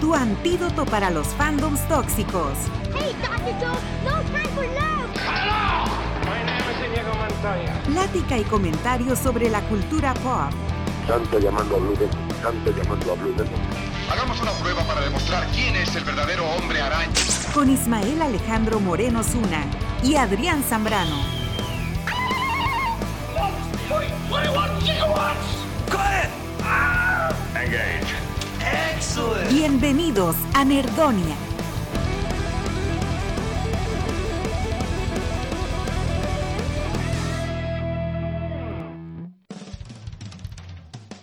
tu antídoto para los fandoms tóxicos. Hey, Dr. No time for love! My name is Inigo Montoya. Plática y comentarios sobre la cultura pop. Santo llamando a Blue Demon, Santo llamando a Blue Demon. Hagamos una prueba para demostrar quién es el verdadero hombre araña. Con Ismael Alejandro Moreno Zuna y Adrián Zambrano. Engage. Bienvenidos a Nerdonia.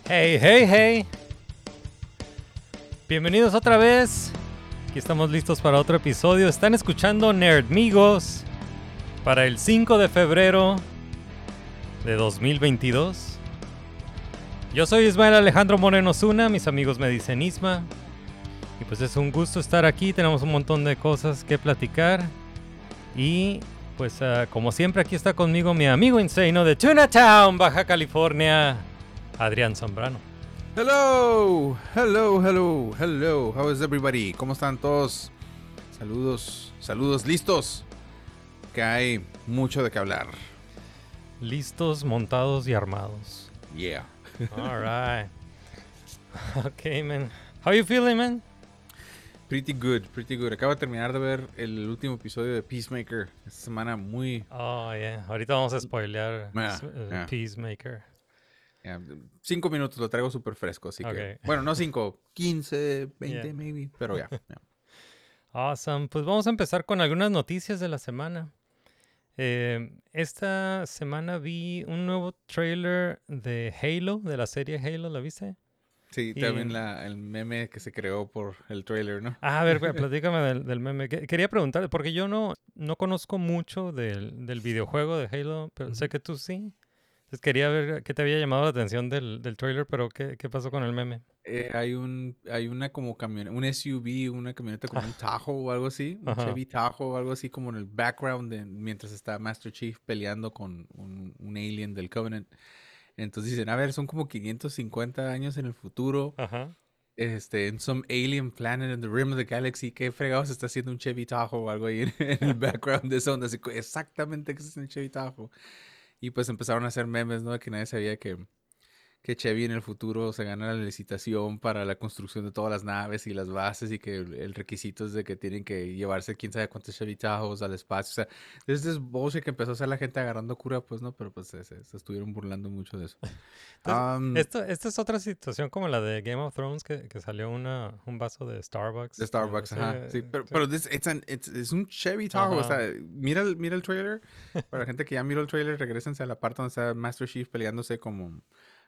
Hey, hey, hey. Bienvenidos otra vez. Aquí estamos listos para otro episodio. Están escuchando Nerdmigos para el 5 de febrero de 2022. Yo soy Ismael Alejandro Moreno Zuna, mis amigos me dicen Isma. Y pues es un gusto estar aquí, tenemos un montón de cosas que platicar. Y pues ah, como siempre aquí está conmigo mi amigo insano de Tuna Town, Baja California, Adrián Zambrano. Hello, hello, hello, hello. How is everybody? ¿Cómo están todos? Saludos, saludos, listos. Que hay mucho de qué hablar. Listos, montados y armados. Yeah. All right. Okay, man. How you feeling, man? Pretty good, pretty good. Acabo de terminar de ver el último episodio de Peacemaker. Esta semana muy... Oh, yeah. Ahorita vamos a spoilear Yeah, eh, yeah. Peacemaker. yeah, cinco minutos, lo traigo súper fresco, así que... Bueno, no cinco, 15, 20 Yeah. maybe, pero ya. Awesome. Pues vamos a empezar con algunas noticias de la semana. Eh, esta semana vi un nuevo trailer de Halo, de la serie Halo, ¿la viste? Sí, Y- también la, el meme que se creó por el trailer, ¿no? Ah, a ver, platícame del, del meme. Que- Quería preguntar, porque yo no, no conozco mucho del, del videojuego de Halo, pero sé que tú sí. Entonces quería ver qué te había llamado la atención del, del trailer, pero ¿qué, qué pasó con el meme? Eh, hay un hay una como camioneta, un SUV, una camioneta como un Tahoe o algo así, un Ajá. Chevy Tahoe o algo así como en el background de- mientras está Master Chief peleando con un, un alien del Covenant. Entonces dicen, a ver, son como 550 años en el futuro, Ajá. este, en some alien planet in the rim of the galaxy, ¿qué fregados está haciendo un Chevy Tahoe o algo ahí en, en el background de eso? Donde se- exactamente que es un Chevy Tahoe. Y pues empezaron a hacer memes, ¿no? Que nadie sabía que, que Chevy en el futuro se gana la licitación para la construcción de todas las naves y las bases y que el, requisito es de que tienen que llevarse quién sabe cuántos Chevy Tahoes al espacio. O sea, desde es bullshit que empezó a hacer la gente agarrando cura, pues no, pero pues se, se- se estuvieron burlando mucho de eso. Am, Esto, esta es otra situación como la de Game of Thrones, que, que salió una, un vaso de Starbucks. de Starbucks, Sí, ajá. Sí, eh, pero, pero this- it's an- it's- es un Chevy Tahoe. O sea, mira el, mira el trailer. Para la gente que ya miró el trailer, regresense a la parte donde está Master Chief peleándose como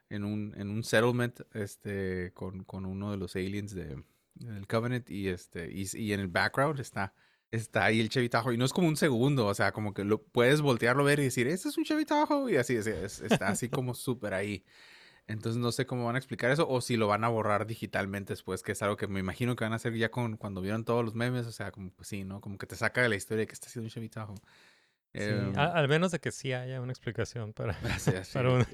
en un, en un settlement este, con, con uno de los aliens de, del Covenant. Y, este, y, y en el background está, está ahí el Chevy Tahoe. Y no es como un segundo. O sea, como que lo puedes voltearlo ver y decir, este es un Chevy Tahoe. Y así, es- es- está así como súper ahí. Entonces no sé cómo van a explicar eso o si lo van a borrar digitalmente después, que es algo que me imagino que van a hacer ya con cuando vieron todos los memes, o sea, como pues sí, ¿no? Como que te saca de la historia que está haciendo un Chevy Tahoe. Sí, Em, a- al menos de que sí haya una explicación para, así, así, para un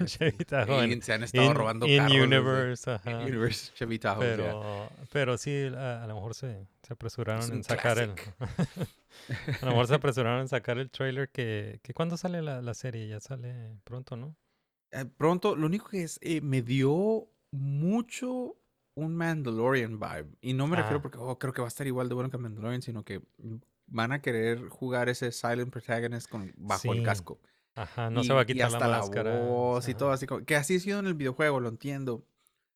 Aliens se han estado in- robando in carros universe, ajá. in universe Chevy Tahoe. ya. Pero, pero sí, a, a lo mejor se, se apresuraron Es en sacar el... a lo mejor se apresuraron en sacar el trailer que... que ¿Cuándo sale la, la serie? Ya sale pronto, ¿no? Eh, pronto, lo único que es, eh, me dio mucho un Mandalorian vibe. Y no me refiero Ah. porque oh, creo que va a estar igual de bueno que Mandalorian, sino que van a querer jugar ese silent protagonist con, bajo el Sí, casco. Ajá, no y, se va a y quitar hasta la máscara. voz y todo así como, que así ha sido en el videojuego, lo entiendo.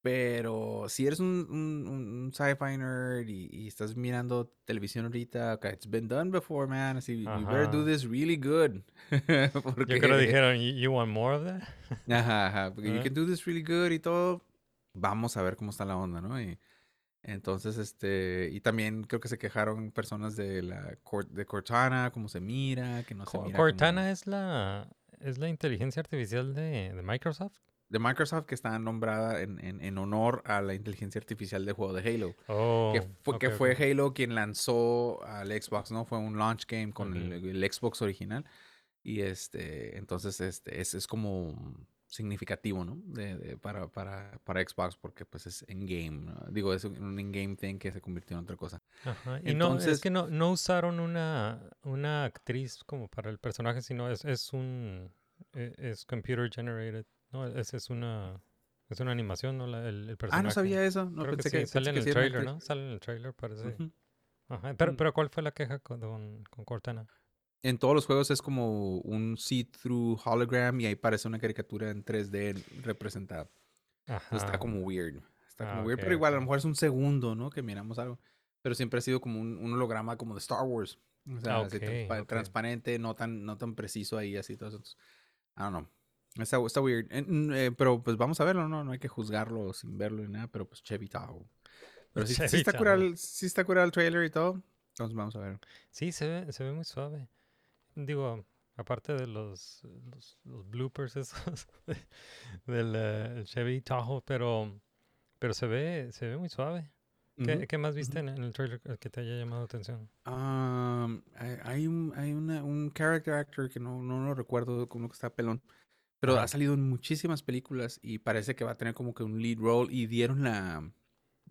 Pero si eres un, un, un- sci-fi nerd y, y estás mirando televisión ahorita, okay, it's been done before, man. Así, you better do this really good. Yo Porque, creo que dijeron, "You- you want more of that? Ajá, ajá, porque you Ah. can do this really good y todo. Vamos a ver cómo está la onda, ¿no? Y Entonces, este, y también creo que se quejaron personas de la de Cortana, cómo se mira, que no se mira como- Cortana es la es la inteligencia artificial de, de Microsoft. de Microsoft que está nombrada en, en- en honor a la inteligencia artificial del juego de Halo. Oh, que fue, que fue. Halo quien lanzó al Xbox, ¿no? Fue un launch game con el, el Xbox original. Y este, entonces, este, es, es como significativo, ¿no? De, de- para, para, para Xbox, porque pues es in-game, ¿no? Digo, es un in-game thing que se convirtió en otra cosa. Ajá, Y no, es Entonces- que no, no usaron una, una actriz como para el personaje, sino es, es un e- es computer generated, ¿no? Es, es una es una animación, ¿no? La- el, el personaje. Ah, no sabía eso. No Creo pensé que, que, sí, sale pensé en el trailer. ¿no? Sale en el trailer, parece. Ujú. Ajá. Pero, Mm. pero ¿cuál fue la queja con, con Cortana? En todos los juegos es como un see-through hologram y ahí parece una caricatura en 3D representada. Entonces está como weird. Está como Ah, weird, ok, pero igual a lo mejor es un segundo, ¿no? Que miramos algo. Pero siempre ha sido como un, un holograma como de Star Wars. O sea, Ah, así ok, transpa- ok. transparente, no tan, no tan preciso ahí, así todo eso. I don't know. Está, está weird. Eh, mm, eh, pero pues vamos a verlo, ¿no? No hay que juzgarlo sin verlo ni nada, pero pues Chevy. Pero sí, sí está curado, el- sí está curado el trailer y todo. Entonces vamos a ver. Sí, se ve, se ve muy suave. Digo, aparte de los, los, los bloopers esos del eh, Chevy Tahoe, pero, pero se ve, se ve muy suave. ¿Qué, qué más viste en, en el trailer que te haya llamado la atención? Um, hay, un, hay una- un character actor que no, no lo recuerdo, como que está pelón. Pero ha salido en muchísimas películas y parece que va a tener como que un lead role. Y dieron la.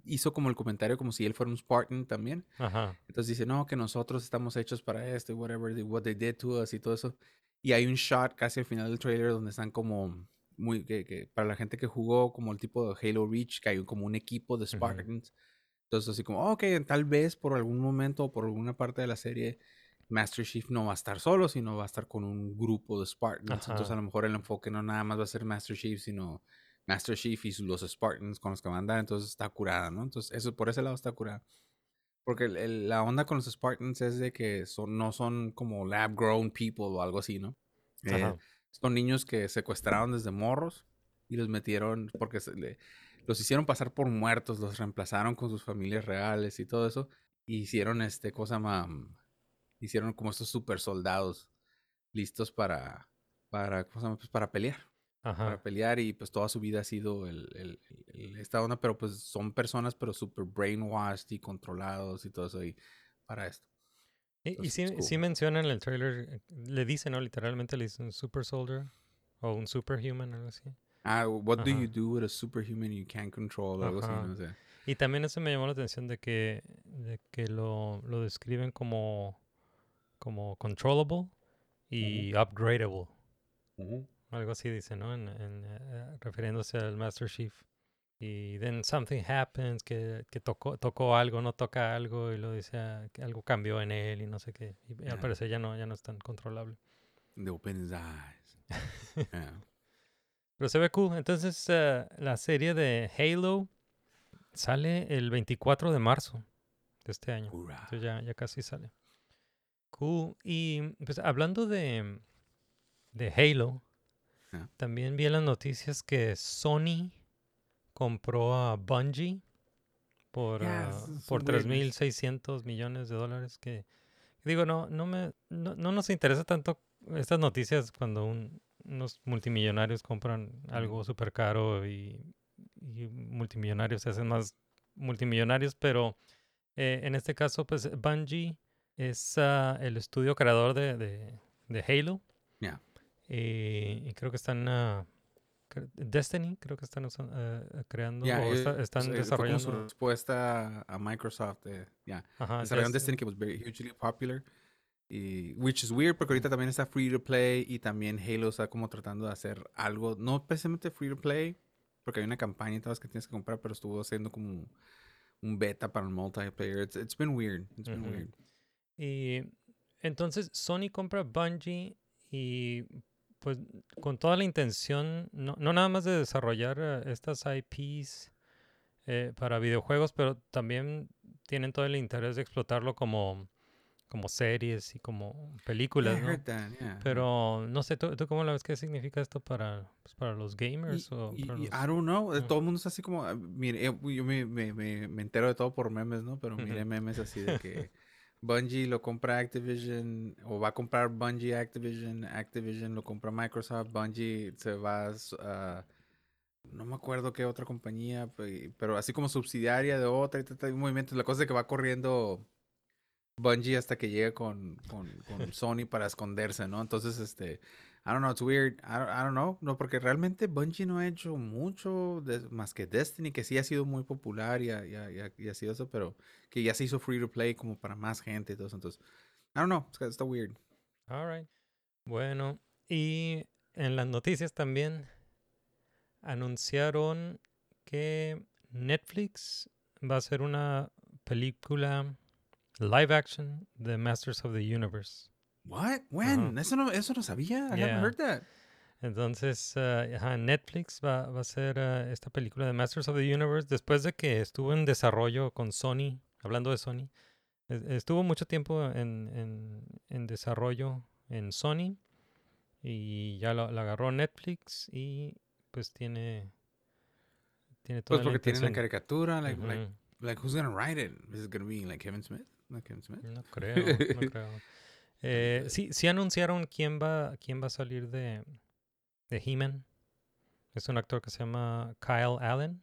Hizo como el comentario como si él fuera un Spartan también. Ajá. Entonces dice, no, que nosotros estamos hechos para esto, y whatever, they- what they did to us y todo eso. Y hay un shot casi al final del trailer donde están como muy, que, que para la gente que jugó como el tipo de Halo Reach, que hay como un equipo de Spartans. Entonces así como, ok, tal vez por algún momento o por alguna parte de la serie, Master Chief no va a estar solo, sino va a estar con un grupo de Spartans. Entonces Ajá. a lo mejor el enfoque no nada más va a ser Master Chief, sino Master Chief y los Spartans con los que va a andar. Entonces está curada, ¿no? Entonces eso por ese lado está curada. Porque el- el- la onda con los Spartans es de que son, no son como lab grown people o algo así, ¿no? Eh, son niños que secuestraron desde morros y los metieron porque se le- los hicieron pasar por muertos, los reemplazaron con sus familias reales y todo eso. Y hicieron este cosa más. Hicieron como estos super soldados listos para. para ¿cómo se llama? Pues para pelear. Para pelear y pues toda su vida ha sido el, el- el- esta onda, pero pues son personas pero super brainwashed y controlados y todo eso y para esto. Y, sí, it's sí cool. mencionan en el trailer, eh, le dicen, ¿no? Literalmente le dicen super soldier o un superhuman, algo así. Ah, what do Ajá. you do with a superhuman you can't control? Algo así. ¿no? Sea, Y también eso me llamó la atención de que, de que lo, lo describen como, como controllable y upgradable. Algo así dice, ¿no? En, en, eh, refiriéndose al Master Chief. Y then something happens, que, que tocó, tocó algo, no toca algo, y lo dice ah, que algo cambió en él y no sé qué. Y al Ajá. parecer ya no, ya no es tan controlable. They open his eyes. Yeah. Pero se ve cool. Entonces, eh, la serie de Halo sale el 24 de marzo de este año. Entonces ya, ya casi sale. Cool. Y pues hablando de, de Halo, También vi en las noticias que Sony compró a Bungie por, Yeah, ah, it's por weirdness. 3.600 millones de dólares. Que digo, no, no, me, no, no nos interesa tanto estas noticias cuando un- unos multimillonarios compran algo súper caro y, y multimillonarios se hacen más multimillonarios, pero eh, en este caso, pues Bungie es ah, el estudio creador de, de, de Halo. Yeah. Y, y creo que están... cre- Destiny, creo que están eh, creando Yeah, o eh, está- están pues, eh, como su desarrollando. respuesta a Microsoft. eh, yeah. Ajá, Desarrollaron Destiny. Destiny, que was very hugely popular. Y, which is weird porque ahorita también está free to play y también Halo está como tratando de hacer algo, no precisamente free to play, porque hay una campaña y todas que tienes que comprar, pero estuvo haciendo como un beta para el multiplayer. It's, it's been weird. It's been Ujú. weird. Y entonces Sony compra Bungie y pues con toda la intención, no, no nada más de desarrollar eh, estas IPs eh, para videojuegos, pero también tienen todo el interés de explotarlo como, como series y como películas, ¿no? heard that, yeah. Pero no sé, ¿tú, tú cómo la ves? ¿Qué significa esto para, pues, para los Y- gamers o y- para y los... I don't know, eh, todo el mundo está así como, ah, mire, yo me, me, me, me entero de todo por memes, ¿no? Pero Ujú. memes así de que Bungie lo compra Activision, o va a comprar Bungie Activision, Activision lo compra Microsoft, Bungie se va a, no me acuerdo qué otra compañía, pe- pero así como subsidiaria de otra, y tal, movimientos, la cosa es que va corriendo Bungie hasta que llega con, con, con Sony para esconderse, ¿no? Entonces, este, I don't know, it's weird. I don't, I don't know, no, porque realmente Bungie no ha hecho mucho más que Destiny, que sí ha sido muy popular y ha, sido eso, pero que ya se hizo free to play como para más gente y todo eso. Entonces, I don't know, está, está weird. All right. Bueno, y en las noticias también anunciaron que Netflix va a hacer una película live action de Masters of the Universe. What? When? Eso no, eso no sabía. I Yeah. haven't heard that. Entonces, ajá, Netflix va, va a hacer eh, esta película de Masters of the Universe después de que estuvo en desarrollo con Sony, hablando de Sony. es- Estuvo mucho tiempo en, en- en desarrollo en Sony y ya lo, la agarró Netflix y pues tiene, tiene toda Pues la porque tiene la caricatura, like, like, Ujú. like, who's gonna write it? Is it gonna be like Kevin Smith? Like Kevin Smith? No creo, no creo. Eh, sí, sí anunciaron quién va, quién va a salir de, de He-Man. Es un actor que se llama Kyle Allen.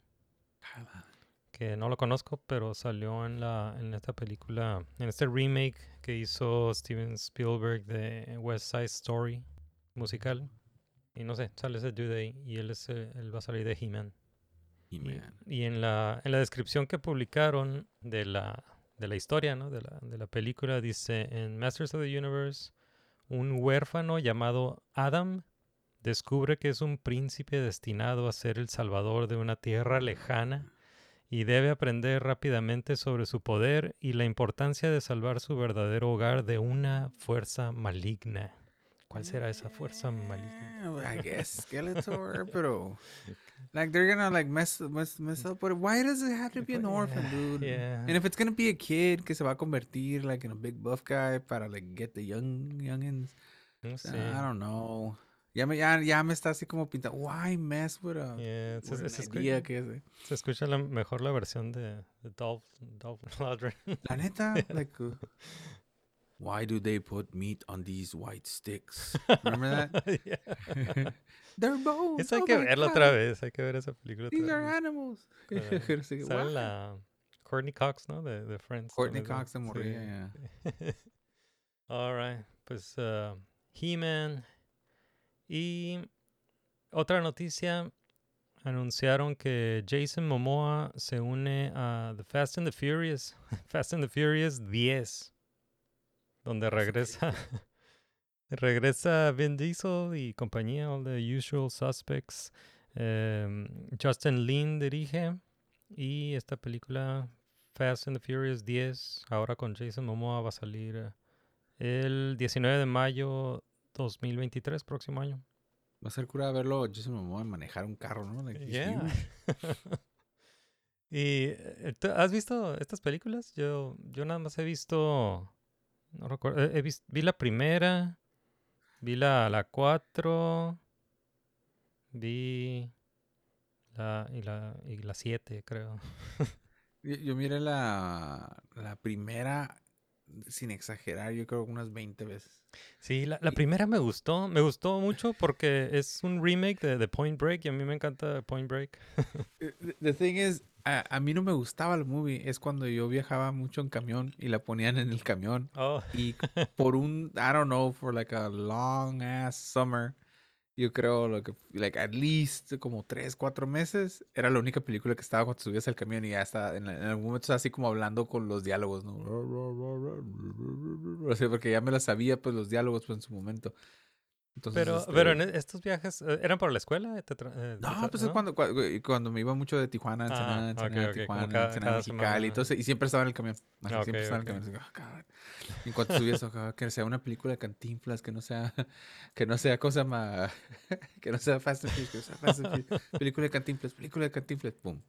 que no lo conozco, pero salió en la en esta película, en este remake que hizo Steven Spielberg de West Side Story musical. Y no sé, sale ese dude ahí y él es él va a salir de He-Man. Y, He-Man. y en la en la descripción que publicaron de la de la historia, ¿no? De la de la película dice en Masters of the Universe un huérfano llamado Adam descubre que es un príncipe destinado a ser el salvador de una tierra lejana y debe aprender rápidamente sobre su poder y la importancia de salvar su verdadero hogar de una fuerza maligna. ¿Cuál será esa fuerza maligna? Eh, I guess Skeletor, pero like they're gonna like mess mess mess up. But why does it have to be an orphan, dude? Yeah. And if it's gonna be a kid que se va a convertir like in a big buff guy para like get the young youngins, No uh. I don't know. Ya me ya, ya me está así como pintando. Why mess with a Yeah, se, with se an escu- idea que es? se escucha la- mejor la versión de, de Dolph, Dolph Lundgren. La neta, like. Why do they put meat on these white sticks? Remember that? Yeah. They're bones. Esa hay oh que verla otra God. vez, hay que ver esa película otra These are animals. La Courtney Cox, ¿no? De, de Friends. Courtney Cox se sí. moría, yeah. All right, pues uh, He-Man. Y otra noticia, anunciaron que Jason Momoa se une a The Fast and the Furious, Fast and the Furious 10, donde regresa regresa Vin Diesel y compañía, all the usual suspects. Em, Justin Lin dirige y esta película Fast and the Furious 10, ahora con Jason Momoa va a salir el 19 de mayo 2023, próximo año. Va a ser cura verlo Jason Momoa manejar un carro, ¿no? Like, Yeah. ¿Y eh, has visto estas películas? Yo, yo nada más he visto, no recuerdo, he, vi la primera, vi la, la 4, vi la, y la, y la 7, creo. Yo, yo miré la, la primera, sin exagerar, yo creo que unas 20 veces. Sí, la, la Y- primera me gustó, me gustó mucho porque es un remake de, de Point Break y a mí me encanta Point Break. The thing is, a, a mí no me gustaba el movie. Es cuando yo viajaba mucho en camión y la ponían en el camión. Oh, Y por un, I don't know, for like a long ass summer, yo creo, que, like at least como tres, cuatro meses, era la única película que estaba cuando subías al camión y ya está, en, la- en algún momento así como hablando con los diálogos, ¿no? O sea, porque ya me las sabía, pues, los diálogos, pues, en su momento. Entonces, pero, este, pero en e- estos viajes, eh, ¿eran por la escuela? ¿Te eh, No, pues es cuando, cua- cuando, me iba mucho de Tijuana Ensenada, Ah, Ensenada, ok, ok, como Tijuana, cada- Ensenada, cada Mexicali, entonces, y siempre estaba en el camión. Ajá, Ah, siempre ok, estaba en el camión. así, "Ah, cabrón". Y en cuanto subías, acá, que sea una película de cantinflas, que no sea, que no sea cosa más, que no sea Fast and Furious, que no sea Fast and Furious. Película de cantinflas, película de cantinflas, pum.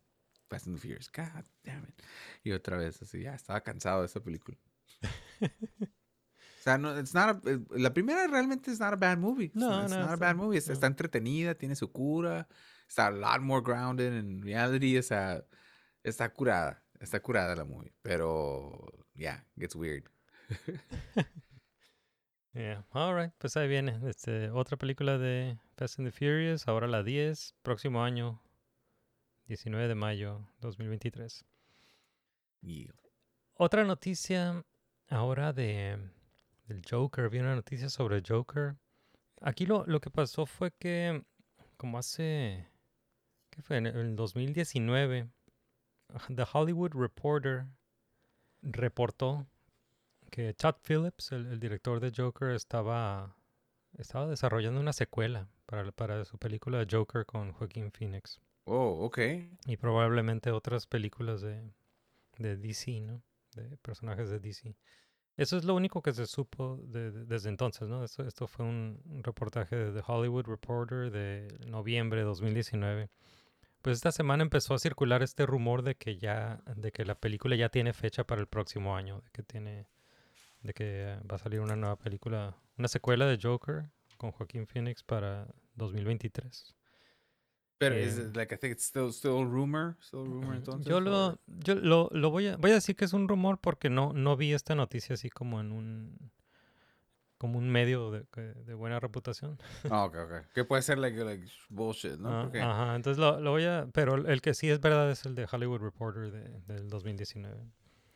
Fast and Furious, God damn it. Y otra vez, así, ya estaba cansado de esa película. O sea, no, it's not a- eh, la primera realmente es not a bad movie. It's No, not- it's no, not a está- bad movie. Está, no. está entretenida, tiene su cura, está a lot more grounded in reality. O sea, está curada. Está curada la movie. Pero, yeah, gets weird. Yeah. All right, pues ahí viene. Este, otra película de Fast and the Furious, ahora la 10, próximo año, 19 de mayo 2023. Yeah. Otra noticia ahora de del Joker, vi una noticia sobre Joker. Aquí lo, lo que pasó fue que como hace ¿qué fue? En el 2019 The Hollywood Reporter reportó que Todd Phillips, el, el director de Joker, estaba estaba desarrollando una secuela para, para su película Joker con Joaquin Phoenix Oh, ok. y probablemente otras películas de, de DC, ¿no? De personajes de DC. Eso es lo único que se supo de- de- desde entonces, ¿no? Esto, fue un, reportaje de The Hollywood Reporter de noviembre de 2019. Pues esta semana empezó a circular este rumor de que ya, de que la película ya tiene fecha para el próximo año, de que tiene, de que va a salir una nueva película, una secuela de Joker con Joaquín Phoenix para 2023. Pero Eh, is it, like I think it's still still rumor, still rumor entonces. Yo lo, yo lo, lo voy a, voy a decir que es un rumor porque no, no vi esta noticia así como en un, como un medio de, de buena reputación. Ah, ok, ok. Que puede ser like, like bullshit, ¿no? Ah, Porque- Ajá, entonces lo, lo voy a, pero el que sí es verdad es el de Hollywood Reporter de, del 2019.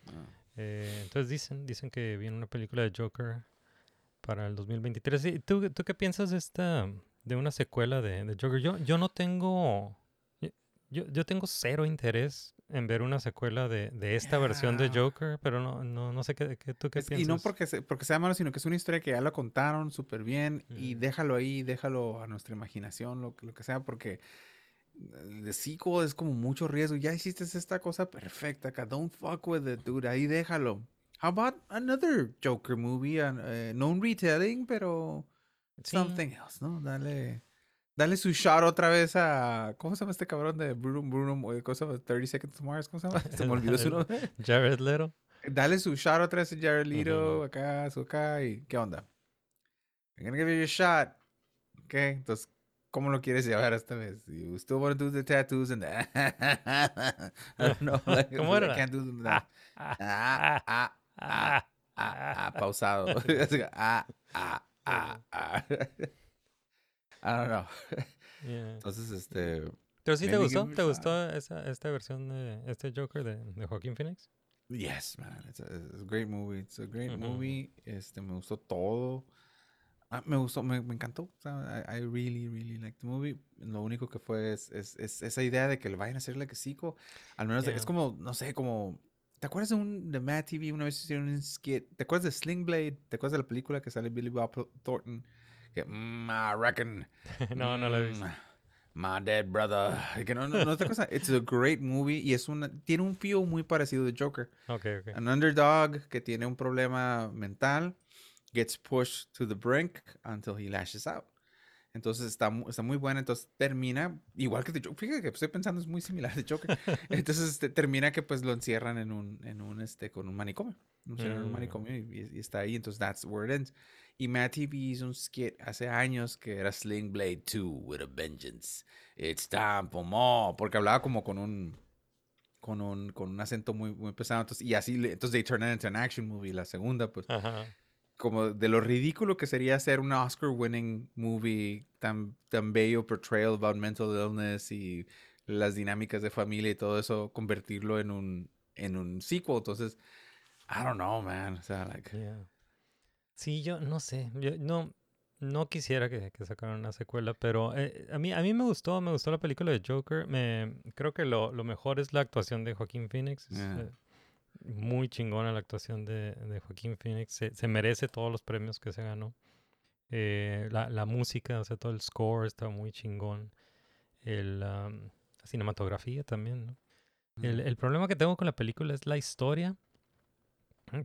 Ah. Eh, entonces dicen, dicen que viene una película de Joker para el 2023. ¿Y tú, tú qué piensas de esta, de una secuela de, de Joker? Yo, yo no tengo, yo, yo tengo cero interés en ver una secuela de, de esta versión de. Joker, pero no, no, no sé qué, qué- tú qué Es- piensas. y no porque, se- porque sea malo, sino que es una historia que ya la contaron súper bien y Mm. déjalo ahí, déjalo a nuestra imaginación, lo, que- lo que sea, porque el de sequel es como mucho riesgo. Ya hiciste esta cosa perfecta acá, don't fuck with it, dude, ahí déjalo. How about another Joker movie? eh, no un retelling, pero Sí. something else, ¿no? Dale, dale su shot otra vez a, ¿cómo se llama este cabrón de Bruno, Bruno, eh, cosa, 30 Seconds to Mars? ¿Cómo se llama? Se me olvidó su nombre. Jared Leto. Dale su shot otra vez a Jared Leto, acá, su acá, y ¿qué onda? I'm gonna give you a shot. Ok, entonces, ¿cómo lo quieres llevar esta vez? You still want to do the tattoos and the... I don't know. Like, ¿Cómo I era? can't do them that. Ah, ah, ah, ah, ah, pausado. Así que, ah, ah, ah, ah. I don't know. Yeah. Entonces, este... ¿Pero sí te gustó? ¿Te gustó esa, esta versión de este Joker de, de Joaquín Phoenix? Yes, man. It's a, it's a great movie. It's a great Ujú. movie. Este, me gustó todo. Ah, me gustó, me, me encantó. O sea, I, I really, really liked the movie. Lo único que fue es, es, es esa idea de que le vayan a hacer like a sequel. Al menos de- es Yeah. como, no sé, como... ¿Te acuerdas de un de Mad TV una vez hicieron un skit? ¿Te acuerdas de Sling Blade? ¿Te acuerdas de la película que sale Billy Bob Thornton? Que, mm, I reckon. no, no la he visto. mm, My dead brother. Que no, no, no otra cosa. It's a great movie y es una, tiene un feel muy parecido de Joker. Ok, ok. An underdog que tiene un problema mental gets pushed to the brink until he lashes out. Entonces está, está muy buena. Entonces termina igual que The Joker. Fíjate que estoy pensando es muy similar de Joker. Entonces este, termina que pues lo encierran en un, en un este, con un manicomio. Encierran en un Mm. manicomio y, y está ahí. Entonces that's where it ends. Y Matt TV hizo un skit hace años que era Sling Blade 2 with a vengeance. It's time for more. Porque hablaba como con un con un, con un acento muy, muy pesado. Entonces, y así, entonces they turn it into an action movie. La segunda, pues, Ajá. Como de lo ridículo que sería hacer un Oscar-winning movie tan, tan bello portrayal about mental illness y las dinámicas de familia y todo eso, convertirlo en un, en un sequel. Entonces, I don't know, man. O sea, like, Yeah. Sí, yo no sé. Yo no, no quisiera que, que sacaran una secuela, pero eh, a, mí, a mí me gustó, me gustó la película de Joker. Me, creo que lo, lo mejor es la actuación de Joaquín Phoenix. Yeah. Muy chingona la actuación de, de Joaquín Phoenix. Se, se merece todos los premios que se ganó. Eh, la, la música, o sea, todo el score está muy chingón. El, la cinematografía también, ¿no? El, el problema que tengo con la película es la historia,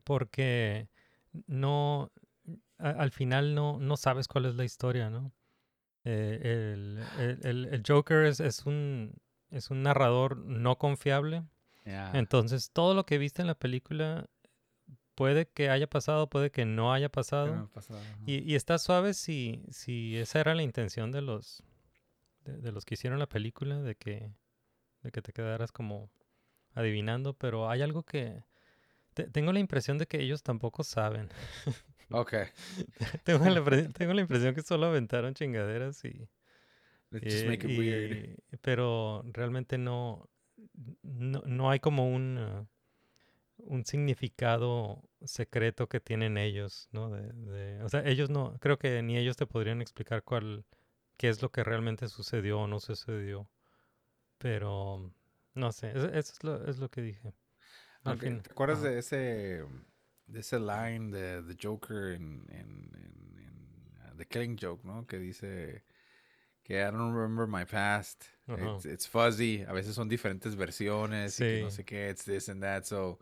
porque no, a- al final no, no sabes cuál es la historia, ¿no? Eh, el- el Joker es, es un, es un narrador no confiable, yeah. entonces todo lo que viste en la película puede que haya pasado, puede que no haya ¿Qué pasado. Y, y está suave si, si esa era la intención de los de, de los que hicieron la película, de que, de que te quedaras como adivinando, pero hay algo que te- tengo la impresión de que ellos tampoco saben. Ok. tengo, la, impre- tengo la impresión que solo aventaron chingaderas y, Let's just y- make it weird. y- pero realmente no, no, no hay como un, uh, un significado secreto que tienen ellos, ¿no? De, de- o sea, ellos no, creo que ni ellos te podrían explicar cuál, qué es lo que realmente sucedió o no sucedió. Pero, no sé, eso, eso es, lo, es lo que dije. Al fin, ¿Te acuerdas de ese de ese line de The Joker en, en, en- en, uh, The Killing Joke, ¿no? Que dice que I don't remember my past. Ajá. It's, it's fuzzy. A veces son diferentes versiones y que no Sí. sé qué. It's this and that. So,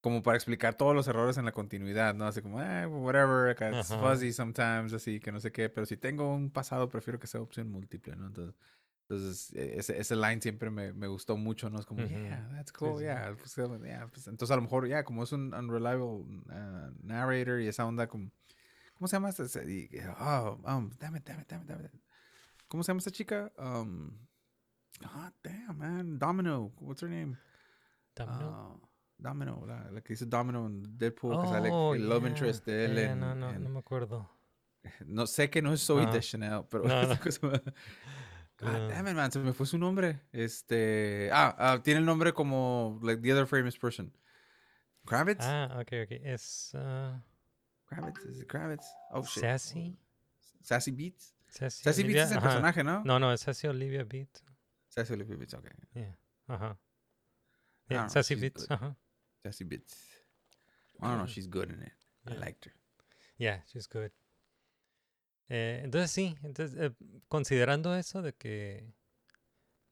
como para explicar todos los errores en la continuidad, ¿no? Así como, eh, whatever, it's Ajá. fuzzy sometimes, así que no sé qué. Pero si tengo un pasado, prefiero que sea opción múltiple, ¿no? Entonces, entonces e- ese, ese line siempre me, me gustó mucho, ¿no? Es como, Ujú. yeah, that's Sí, cool, sí. yeah. pues, eh, yeah, pues, entonces a lo mejor, ya, como es un unreliable uh, narrator y esa onda como... ¿Cómo se llama y- Oh, um, damn it, damn it, damn it, damn it. ¿Cómo se llama esta chica? Um, God damn, man. Domino. What's her name? Domino. Ah, Domino, la, la que hizo Domino en Deadpool, que sale Oh, el love yeah, interest de él yeah, en- no, no, en- no me acuerdo. no sé que no es Zoe Ajá. de Chanel, pero No, no. God Ah. damn it, man, se me fue su nombre. Este, ah, ah, tiene el nombre como like the other famous person. Kravitz? Ah, ok, ok. Es ah, Kravitz, is it Kravitz? Oh shit. Sassy. Sassy Beats. Sassy, Sassy Olivia- Beats es el ajá. personaje, ¿no? No, no, es Sassy Olivia Beat. Sassy Olivia Beats, okay. Yeah. Ajá. I Yeah, Sassy Beats. Ajá. Sassy Beats. I don't know, she's good in it. I Yeah. liked her. Yeah, she's good. Eh, entonces sí, entonces eh, considerando eso de que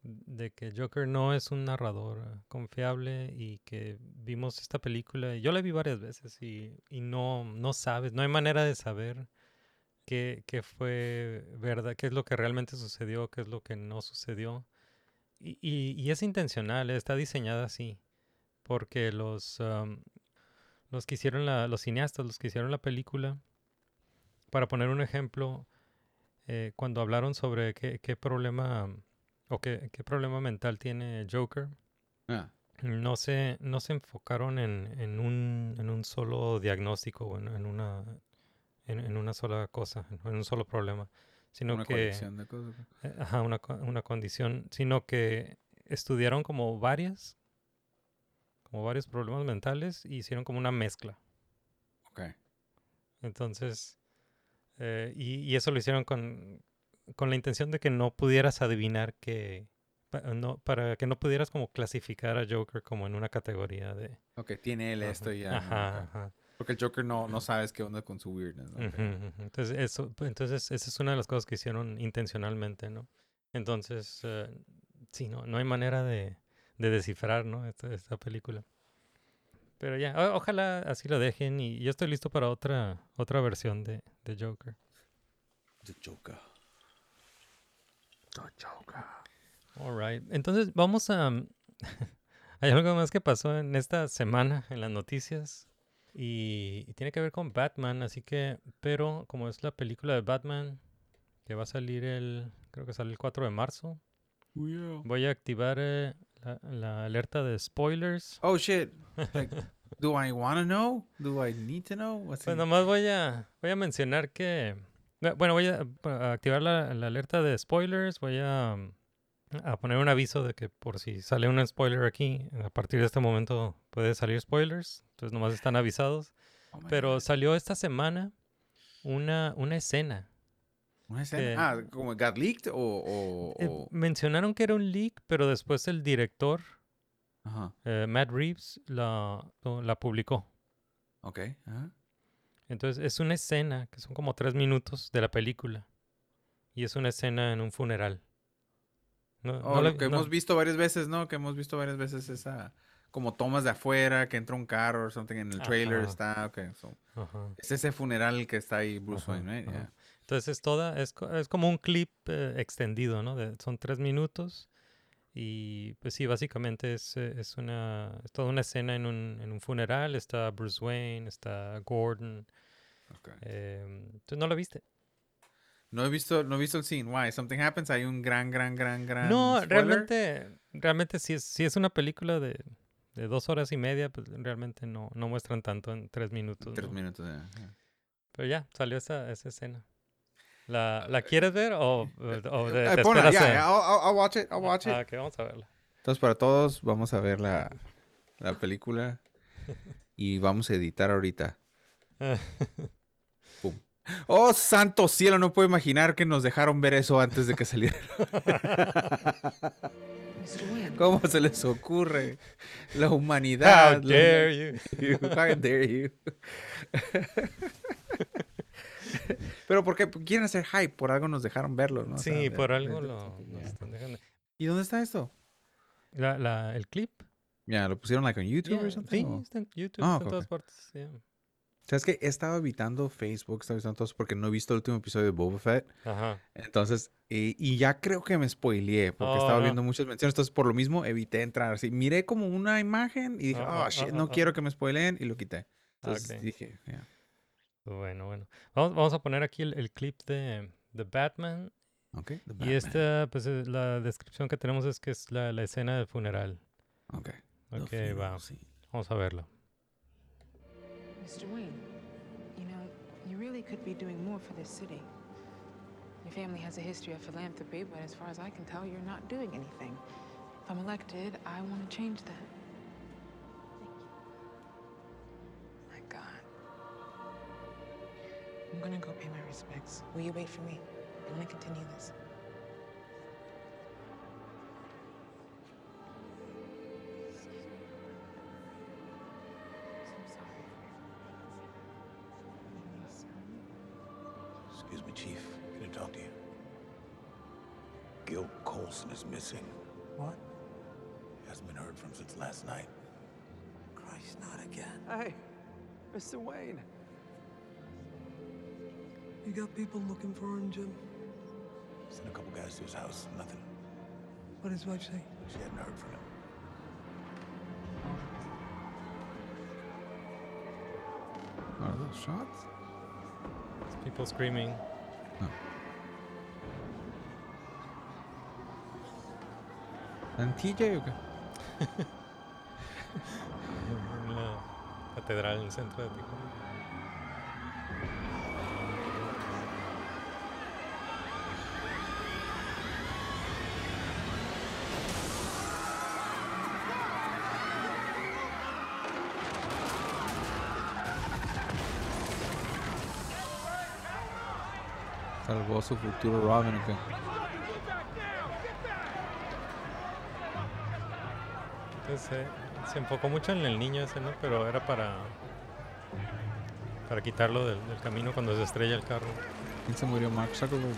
de que Joker no es un narrador confiable y que vimos esta película, yo la vi varias veces y, y no, no sabes, no hay manera de saber qué, qué fue verdad, qué es lo que realmente sucedió, qué es lo que no sucedió. Y, y- y es intencional, eh, está diseñada así, porque los, am, los que hicieron la, los cineastas, los que hicieron la película, para poner un ejemplo, eh, cuando hablaron sobre qué, qué problema o qué, qué problema mental tiene Joker, Ah, no se, no se enfocaron en, en un, en un solo diagnóstico o en, en una, en, en una sola cosa, en un solo problema, sino una que colección de cosas. eh, ajá, una, una condición, sino que estudiaron como varias, como varios problemas mentales y hicieron como una mezcla. Ok. Entonces, eh, y, y eso lo hicieron con, con la intención de que no pudieras adivinar que, no, para que no pudieras como clasificar a Joker como en una categoría de... Ok, tiene él esto y ya. Ajá, ajá. Porque el Joker no, no sabes qué onda con su weirdness. ¿no? Entonces, eso, pues, entonces, esa es una de las cosas que hicieron intencionalmente, ¿no? Entonces, eh, sí, no, no hay manera de, de descifrar, ¿no? Esta, esta película. Pero ya, o- ojalá así lo dejen y yo estoy listo para otra, otra versión de, de Joker. The Joker. The Joker. Alright, entonces vamos a... Hay algo más que pasó en esta semana en las noticias y, y tiene que ver con Batman, así que, pero como es la película de Batman que va a salir el, creo que sale el 4 de marzo, voy a activar eh, la, la alerta de spoilers. Oh shit. Like, do I want to know? Do I need to know? What's Pues nomás voy a, voy a mencionar que, bu- bueno, voy a, a activar la, la alerta de spoilers, voy a, a poner un aviso de que por si sale un spoiler aquí, a partir de este momento puede salir spoilers, entonces nomás están avisados. Oh Pero God. salió esta semana una, una escena. ¿Una escena? que- Ah, como got leaked o. o, Eh, o- mencionaron que era un leak, pero después el director, Ajá. eh, Matt Reeves, la, la publicó. Ok. Ajá. Entonces es una escena que son como tres minutos de la película. Y es una escena en un funeral. No, Oh, no lo que no- hemos visto varias veces, ¿no? Que hemos visto varias veces esa. Como tomas de afuera, que entra un carro o something en el trailer, Ajá. está. Ok. so, es ese funeral que está ahí Bruce Ajá, Wayne. Yeah. Entonces es toda, es, es como un clip eh, extendido, ¿no? De- son tres minutos. Y pues sí, básicamente es, eh, es una es toda una escena en un, en un funeral. Está Bruce Wayne, está Gordon. Ok. em, ¿Tú no lo viste? No he visto, no he visto el scene. Why? Something happens. Hay un gran, gran, gran, gran. No, spoiler? realmente, realmente si es, si es una película de, de dos horas y media, pues realmente no, no muestran tanto en tres minutos. Tres ¿no? minutos. ya. Pero ya, salió esa, esa escena. ¿La, ¿La quieres ver o, o de- Eh, te ponla, esperas ya, a- ya, I'll, I'll- watch it. I'll watch it. Ah, ok, vamos a verla. Entonces, para todos, vamos a ver la, la película y vamos a editar ahorita. Oh, santo cielo, no puedo imaginar que nos dejaron ver eso antes de que saliera. ¿Cómo se les ocurre? La How humanidad. la- dare you. How dare you. Pero ¿por qué quieren hacer hype? Por algo nos dejaron verlo, ¿no? O sea, Sí, por de- algo de- lo, de- lo están dejando. ¿Y dónde está esto? La, la, ¿El clip? Ya, ¿lo pusieron like on YouTube Yeah, or something? Sí, o- está en YouTube, Ah, está en ok, todas partes. yeah. ¿Sabes qué? He estado evitando Facebook, he estado evitando todo porque no he visto el último episodio de Boba Fett. Ajá. Entonces, y, y ya creo que me spoileé porque Oh, estaba no. viendo muchas menciones. Entonces, por lo mismo, evité entrar así. Miré como una imagen y dije, oh, ah, shit, ah, no quiero que me spoileen y lo quité. Entonces ok. dije, yeah. Bueno, bueno. Vamos, vamos a poner aquí el, el clip de, de Batman. ok. The Y Batman. esta, pues eh, la descripción que tenemos es que es la, la escena del funeral. Ok. Ok, va. Vamos a verlo. Mr. Wayne, you know, you really could be doing more for this city. Your family has a history of philanthropy, but as far as I can tell, you're not doing anything. If I'm elected, I want to change that. Thank you. My God. I'm gonna go pay my respects. Will you wait for me? I want to continue this. Gil Colson is missing. What? He hasn't been heard from since last night. Christ, not again. Hey, Mr. Wayne. You got people looking for him, Jim? Sent a couple guys to his house. Nothing. What does wife say? She hadn't heard from him. Are those shots? It's people screaming. ¿En TJ o qué? En la catedral en el centro de Tijuana. Salvó su futuro Robin o qué? Eh, se enfocó mucho en el niño ese, ¿no? Pero era para para quitarlo del, del camino cuando se estrella el carro. ¿Quién se murió? Mark Zuckerberg.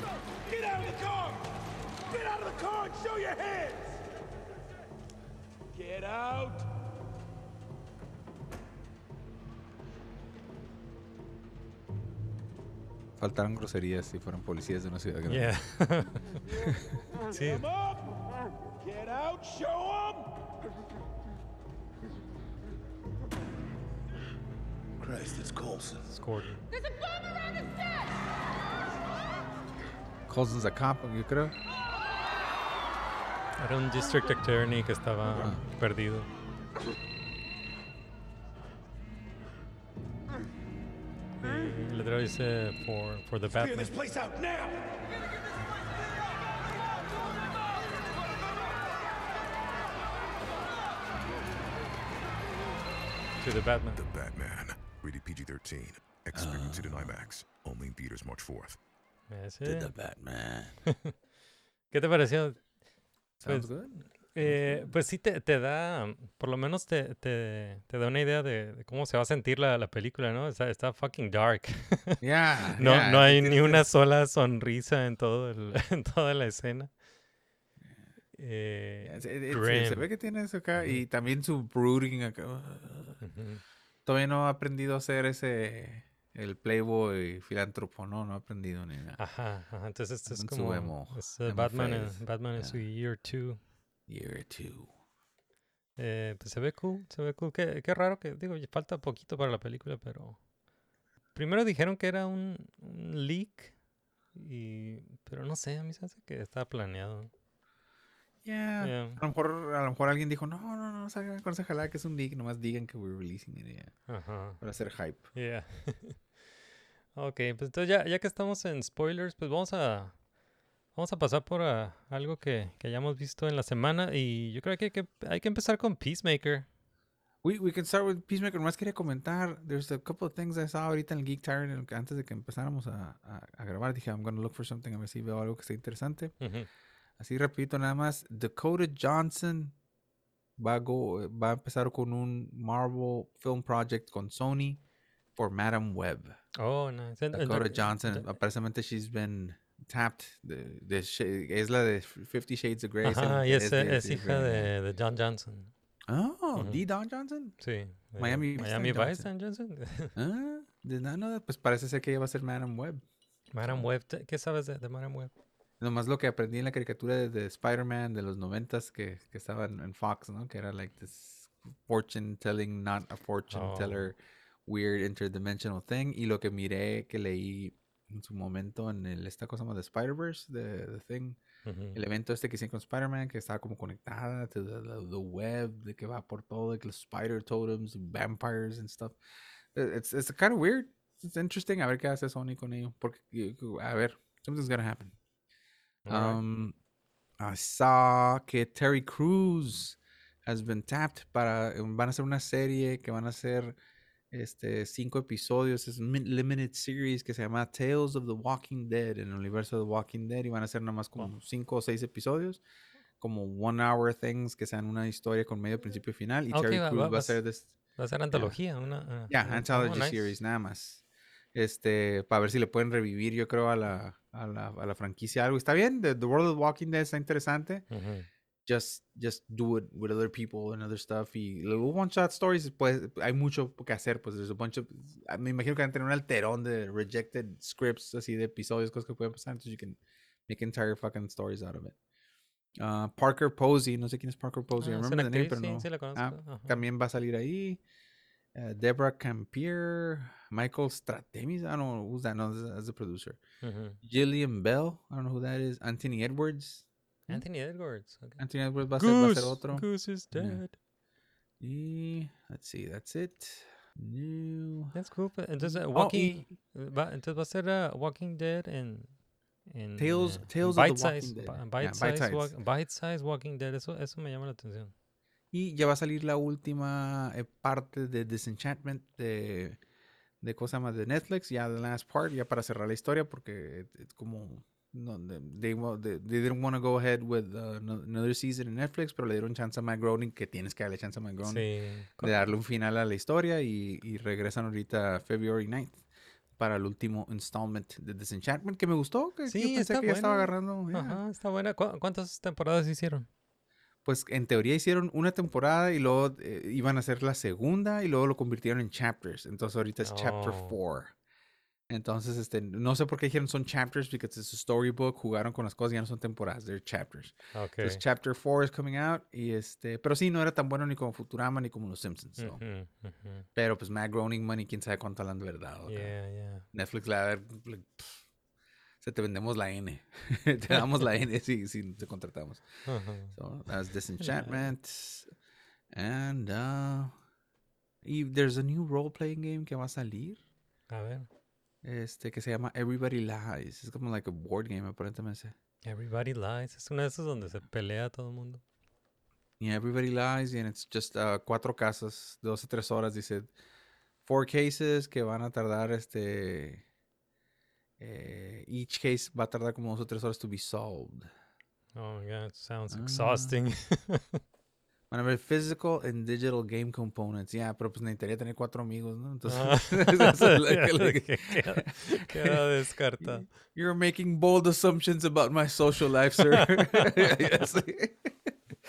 Get out! Faltaron groserías si fueran policías de una ciudad grande. Yeah. sí, Colson. There's a bomb around the set! Colson's a cop, yo creo. Era un district attorney que estaba Ah. perdido. Y el dice for, for the Batman. Clear this place out now! To the Batman. The Batman. Rated PG-13. Expected in IMAX. Only in theaters March 4th. Ese. The Batman. ¿Qué te pareció? Sounds Pues, good. Eh, pues sí te, te da, por lo menos te, te, te da una idea de, de cómo se va a sentir la, la película, ¿no? Está, está fucking dark. Yeah, no, yeah, no hay it- ni it- una sola sonrisa en, todo el- en toda la escena. Eh, Yeah, se- it- se, se ve que tiene eso acá y también su brooding acá. Ujú. Todavía no ha aprendido a ser ese el playboy filántropo, no, no ha aprendido ni nada. Ajá, ajá, entonces esto es como emo- es, emo Batman, en, Batman en su year two. Year 2. Eh, pues se ve cool, se ve cool. Qué, qué raro que, digo, falta poquito para la película, pero... Primero dijeron que era un, un leak, y, pero no sé, a mí se hace que estaba planeado. Yeah. Yeah. A lo mejor, a lo mejor alguien dijo, no, no, no, salgan con esa jalada que es un leak, nomás digan que we're releasing it yeah", Ajá. para hacer hype. Yeah. ok, pues entonces ya, ya que estamos en spoilers, pues vamos a vamos a pasar por ah, algo que, que hayamos visto en la semana y yo creo que hay que, hay que empezar con Peacemaker. We, we can start with Peacemaker. Nomás quería comentar, there's a couple of things I saw ahorita en el Geek Tyrant antes de que empezáramos a, a, a grabar. Dije, I'm gonna look for something, a ver si veo algo que esté interesante. Ujú. Así repito nada más, Dakota Johnson va a, go- va a empezar con un Marvel Film Project con Sony por Madam Web. Oh, nice. Dakota Johnson, aparentemente she's been tapped. De, de es la de Fifty Shades of Grey. es Ajá, y es, de- es de- hija de, de John Johnson. Oh, Ujú. D. Don Johnson. Sí. de Miami Vice Miami Vice John Johnson. Ah, know that. Pues parece ser que ella va a ser Madam Web. Madam Web. ¿te- ¿Qué sabes de, de Madam Web? Nomás lo que aprendí en la caricatura de, de Spider-Man de los noventas que, que estaba en, en Fox, ¿no? Que era like this fortune telling, not a fortune Oh. teller, weird interdimensional thing. Y lo que miré, que leí en su momento en el, esta cosa más de Spider-Verse, de The Thing, el evento este que hicieron con Spider-Man, que estaba como conectada to the, the, the web, de que va por todo, like los spider totems, vampires and stuff. Eh, It's, it's kind of weird. It's interesting. A ver qué hace Sony con ello. Porque, eh, a ver, something's gonna happen. Um, I saw que Terry Crews has been tapped para van a hacer una serie que van a ser este cinco episodios, es un limited series que se llama Tales of the Walking Dead en el universo de The Walking Dead y van a ser nada más como cinco o seis episodios, como one hour things que sean una historia con medio principio y final y Terry Crews va- va, va a ser ser- this, Va a ser antología, una... ah, ya, una- Anthology oh, nice. Series, nada más. Este, para ver si le pueden revivir, yo creo, a la, a la, a la franquicia algo. Está bien, The, The World of Walking Dead está interesante. Just, just do it with other people and other stuff. Y luego one shot stories, pues, hay mucho que hacer. Pues, there's a bunch of, me imagino que van a tener un alterón de rejected scripts, así de episodios, cosas que pueden pasar. Entonces, you can make entire fucking stories out of it. Ah, Parker Posey, no sé quién es Parker Posey. Ah, remember the name, pero sí, no. sí la Ah, también va a salir ahí. Uh, Deborah Campier, Michael Stratemis, I don't know who's that. No, that's the producer. Ujú. Gillian Bell, I don't know who that is. Anthony Edwards. Anthony Edwards. ok. Anthony Edwards va a ser, va a ser otro. Goose is Yeah. dead. Y let's see, that's it. New. That's cool. but Entonces, uh, Oh, Walking, va, entonces va a ser uh, Walking Dead en, en Tales- eh, Tales of the bite Walking size, Dead. ba- Yeah, bite bite size, size. walk- bite size Walking Dead. Eso, eso me llama la atención. Y ya va a salir la última eh, parte de Disenchantment de, de cosa más de Netflix, ya the last part, ya para cerrar la historia, porque es como no, they, they, didn't want to go ahead with uh, ano- another season en Netflix, pero le dieron chance a Matt Groening, que tienes que darle chance a Matt Groening, Sí. de darle un final a la historia y, y regresan ahorita February 9th para el último installment de Disenchantment, que me gustó, que, que yo Sí, pensé que ya estaba agarrando. yeah. Ajá, está buena. ¿Cu- ¿Cuántas temporadas hicieron? Pues en teoría hicieron una temporada y luego eh, iban a hacer la segunda y luego lo convirtieron en chapters. Entonces ahorita es chapter Oh. 4. Entonces, este, no sé por qué dijeron son chapters, porque es un storybook, jugaron con las cosas, ya no son temporadas, they're chapters. Ok. Entonces, chapter 4 is coming out y este, pero sí, no era tan bueno ni como Futurama ni como Los Simpsons. so. Pero pues Matt Groening, money, quién sabe cuánto hablan de verdad. Yeah, yeah. Netflix le va a dar, like, se te vendemos la N. te damos la N si, si te contratamos. So that's Disenchantment. And uh y there's a new role playing game que va a salir. A ver. Este que se llama Everybody Lies. Es como like a board game aparentemente. Everybody Lies. Es una de esas donde se pelea todo el mundo. Yeah, Everybody Lies and it's just uh, cuatro casos, dos o tres horas dice four cases que van a tardar este eh, each case va a tardar como dos o tres horas to be solved. Oh my god, sounds Ah. exhausting. Van a ver physical and digital game components. Yeah, pero pues necesitaría tener cuatro amigos, ¿no? Entonces, Ah, queda descartado. You're making bold assumptions about my social life, sir.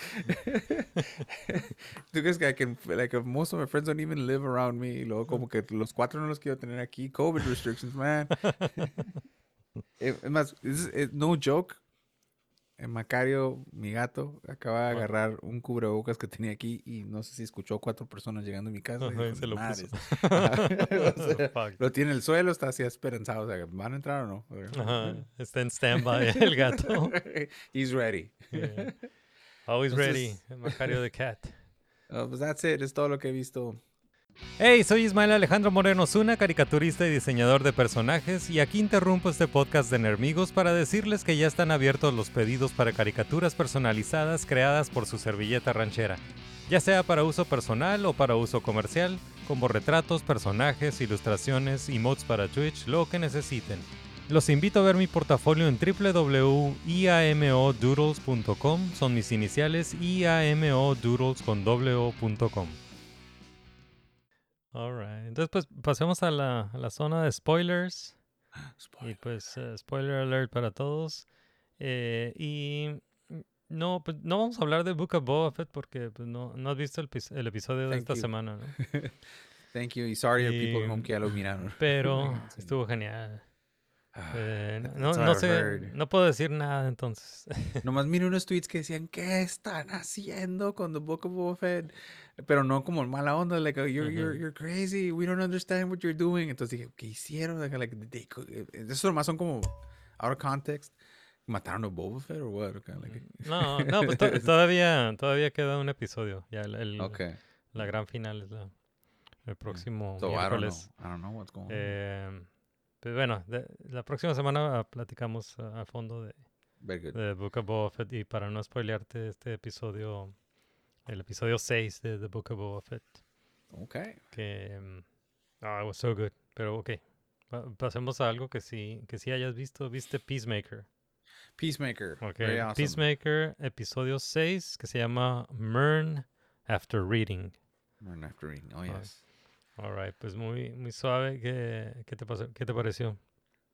¿Tú crees que I can, like, most of my friends don't even live around me? Y luego como que los cuatro no los quiero tener aquí. COVID restrictions, man. Es más, es- es- no joke. Macario, mi gato, acaba de agarrar un cubrebocas que tenía aquí y no sé si escuchó cuatro personas llegando a mi casa. Ajá, y dijo, se lo puso. O sea, lo tiene en el suelo, está así esperanzado. O sea, ¿van a entrar o no? Ajá, Está en standby el gato. He's ready. Yeah. Always ready. Macario the cat. Oh, pues that's it, es todo lo que he visto. Hey, soy Ismael Alejandro Moreno Zuna, caricaturista y diseñador de personajes, y aquí interrumpo este podcast de Nermigos para decirles que ya están abiertos los pedidos para caricaturas personalizadas creadas por su servilleta ranchera, ya sea para uso personal o para uso comercial, como retratos, personajes, ilustraciones, emotes para Twitch, lo que necesiten. Los invito a ver mi portafolio en www.iamodoodles.com, son mis iniciales iamodoodles con doble o punto com. Alright, entonces pues pasemos a la, a la zona de spoilers. Y pues eh, spoiler alert para todos. Eh, y no, pues no vamos a hablar de Book of Boba Fett porque pues, no, no has visto el, el episodio de Thank esta you. semana, ¿no? Thank you. Y sorry a people Y- at home que ya lo miraron. Pero estuvo genial. Eh, That's no, no sé, heard. no puedo decir nada entonces. Nomás miré unos tweets que decían, ¿qué están haciendo con The Book of Boba Fett? Pero no como en mala onda, like, oh, you're, you're, you're crazy, we don't understand what you're doing. Entonces dije, ¿qué hicieron? Like, like, they co- eh, Eso nomás son como out of context. ¿Mataron a Boba Fett o what? Okay, like- No, no, pues to- todavía, todavía queda un episodio. Ya el, el- Okay. la gran final es la, el próximo So, I don't know. miércoles. I don't know what's going on. Eh, pues bueno, de- la próxima semana ah, platicamos a, a fondo de, de Book of Boba Fett y para no spoilearte este episodio, el episodio 6 de The Book of Boba Fett, Okay. que ah, it was so good, pero ok, pa- pasemos a algo que sí, que sí hayas visto, viste Peacemaker, Peacemaker. ok, awesome. Peacemaker episodio 6 que se llama Mern After Reading, Morning After Reading. Oh, Ah. yes. Alright, pues muy, muy suave, ¿qué, qué te pasó? ¿Qué te pareció?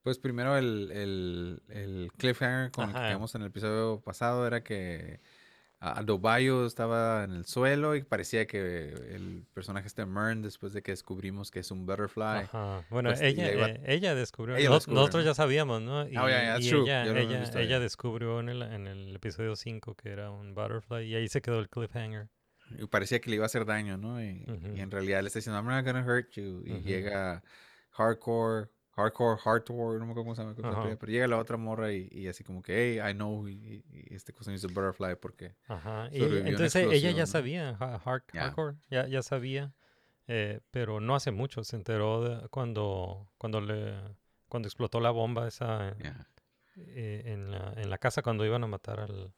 Pues primero el, el, el cliffhanger con el que quedamos en el episodio pasado era que a Adobayo estaba en el suelo y parecía que el personaje este Mern, después de que descubrimos que es un butterfly. Ajá. Bueno, pues, ella, eh, ella descubrió. Ella nos- nosotros ¿no? ya sabíamos, ¿no? Y, Oh, yeah, yeah, that's y true. ella, ella, ella descubrió en el, en el episodio 5 que era un butterfly y ahí se quedó el cliffhanger. Y parecía que le iba a hacer daño, ¿no? Y, y en realidad le está diciendo, I'm not gonna hurt you. Y llega Hardcore, Hardcore, Hardcore, no me acuerdo cómo se llama, pero llega la otra morra y, y así como que, hey, I know, y, y este cosa es un butterfly porque... Ajá. Y entonces ella ya sabía, hard- hardcore, ya, ya sabía, eh, pero no hace mucho, se enteró de cuando, cuando le cuando explotó la bomba esa Yeah. eh, en, la, en la casa cuando iban a matar al,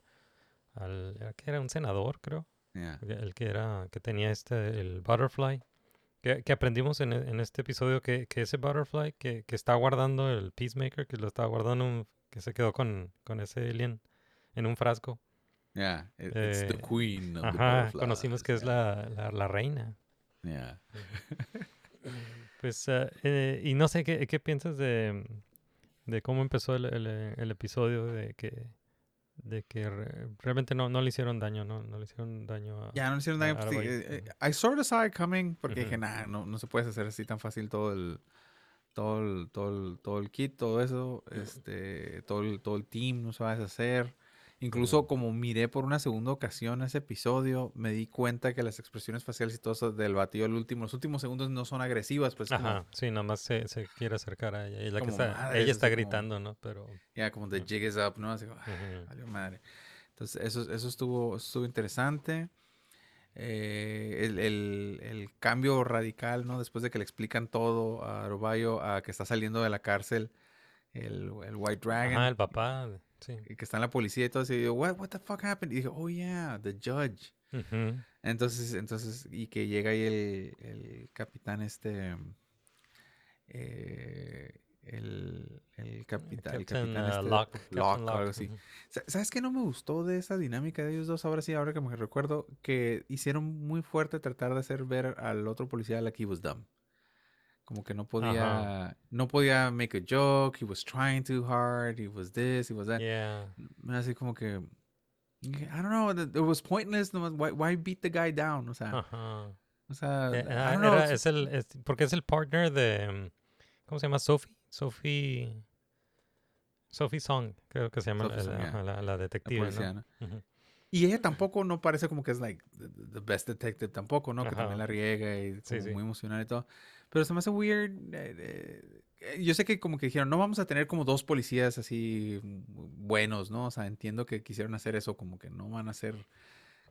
al ¿era que era un senador, creo. Yeah. el- que era que tenía este el butterfly que, que aprendimos en, en este episodio que, que ese butterfly que, que está guardando el peacemaker que lo está guardando un- que se quedó con, con ese alien en un frasco Yeah, it- it's the Eh, queen of the ajá conocimos butterflies, que es yeah. la, la, la reina Yeah. pues eh, eh, y no sé qué, qué piensas de, de cómo empezó el, el, eh, el episodio de que de que re- realmente no, no le hicieron daño no no le hicieron daño a Ya no hicieron a- daño. a pues, sí, eh, eh, I sort of saw it coming porque dije, nah, no, no se puede hacer así tan fácil todo el, todo el, todo el, todo el kit, todo eso, este, todo el, todo el team, no se va a deshacer. Incluso como miré por una segunda ocasión ese episodio, me di cuenta que las expresiones faciales y todo eso del batido al último, los últimos segundos no son agresivas, pues como, Ajá, sí, nada más se, se quiere acercar a ella. Y la que como está, ella está como- gritando, ¿no? Pero. ya como the jig is up, ¿no? Así como, "Ah, ujú. valió madre. Entonces, eso, eso estuvo, estuvo interesante. Eh, el, el- el cambio radical, ¿no? Después de que le explican todo a Arobayo, a que está saliendo de la cárcel, el, el White Dragon, Ajá, el papá. Sí. y que está en la policía y todo eso, y digo, what, what the fuck happened? Y digo, oh yeah, the judge. Entonces, entonces, y que llega ahí el, el capitán este, eh, el, el, capita- el capitán uh, este, Locke, o algo así. ¿Sabes qué no me gustó de esa dinámica de ellos dos? Ahora sí, ahora que me recuerdo, que hicieron muy fuerte tratar de hacer ver al otro policía like he was dumb. Como que no podía, no podía make a joke, he was trying too hard, he was this, he was that. Yeah. Así como que, I don't know, it was pointless, why, why beat the guy down? O sea, Ajá. o sea, Eh, I ah, don't know, era- es el, es- porque es el partner de. mm, ¿Cómo se llama? Sophie. Sophie. Sophie Song, creo que se llama Sophie la, Song, la- yeah. la- la detective, policía, ¿no? ¿no? Ujú. Y ella tampoco no parece como que es like the, best detective tampoco, ¿no? Que Ajá. también la riega y Sí, sí. muy emocional y todo. Pero se me hace weird. eh, eh, yo sé que como que dijeron, no vamos a tener como dos policías así buenos, ¿no? O sea, entiendo que quisieron hacer eso, como que no van a ser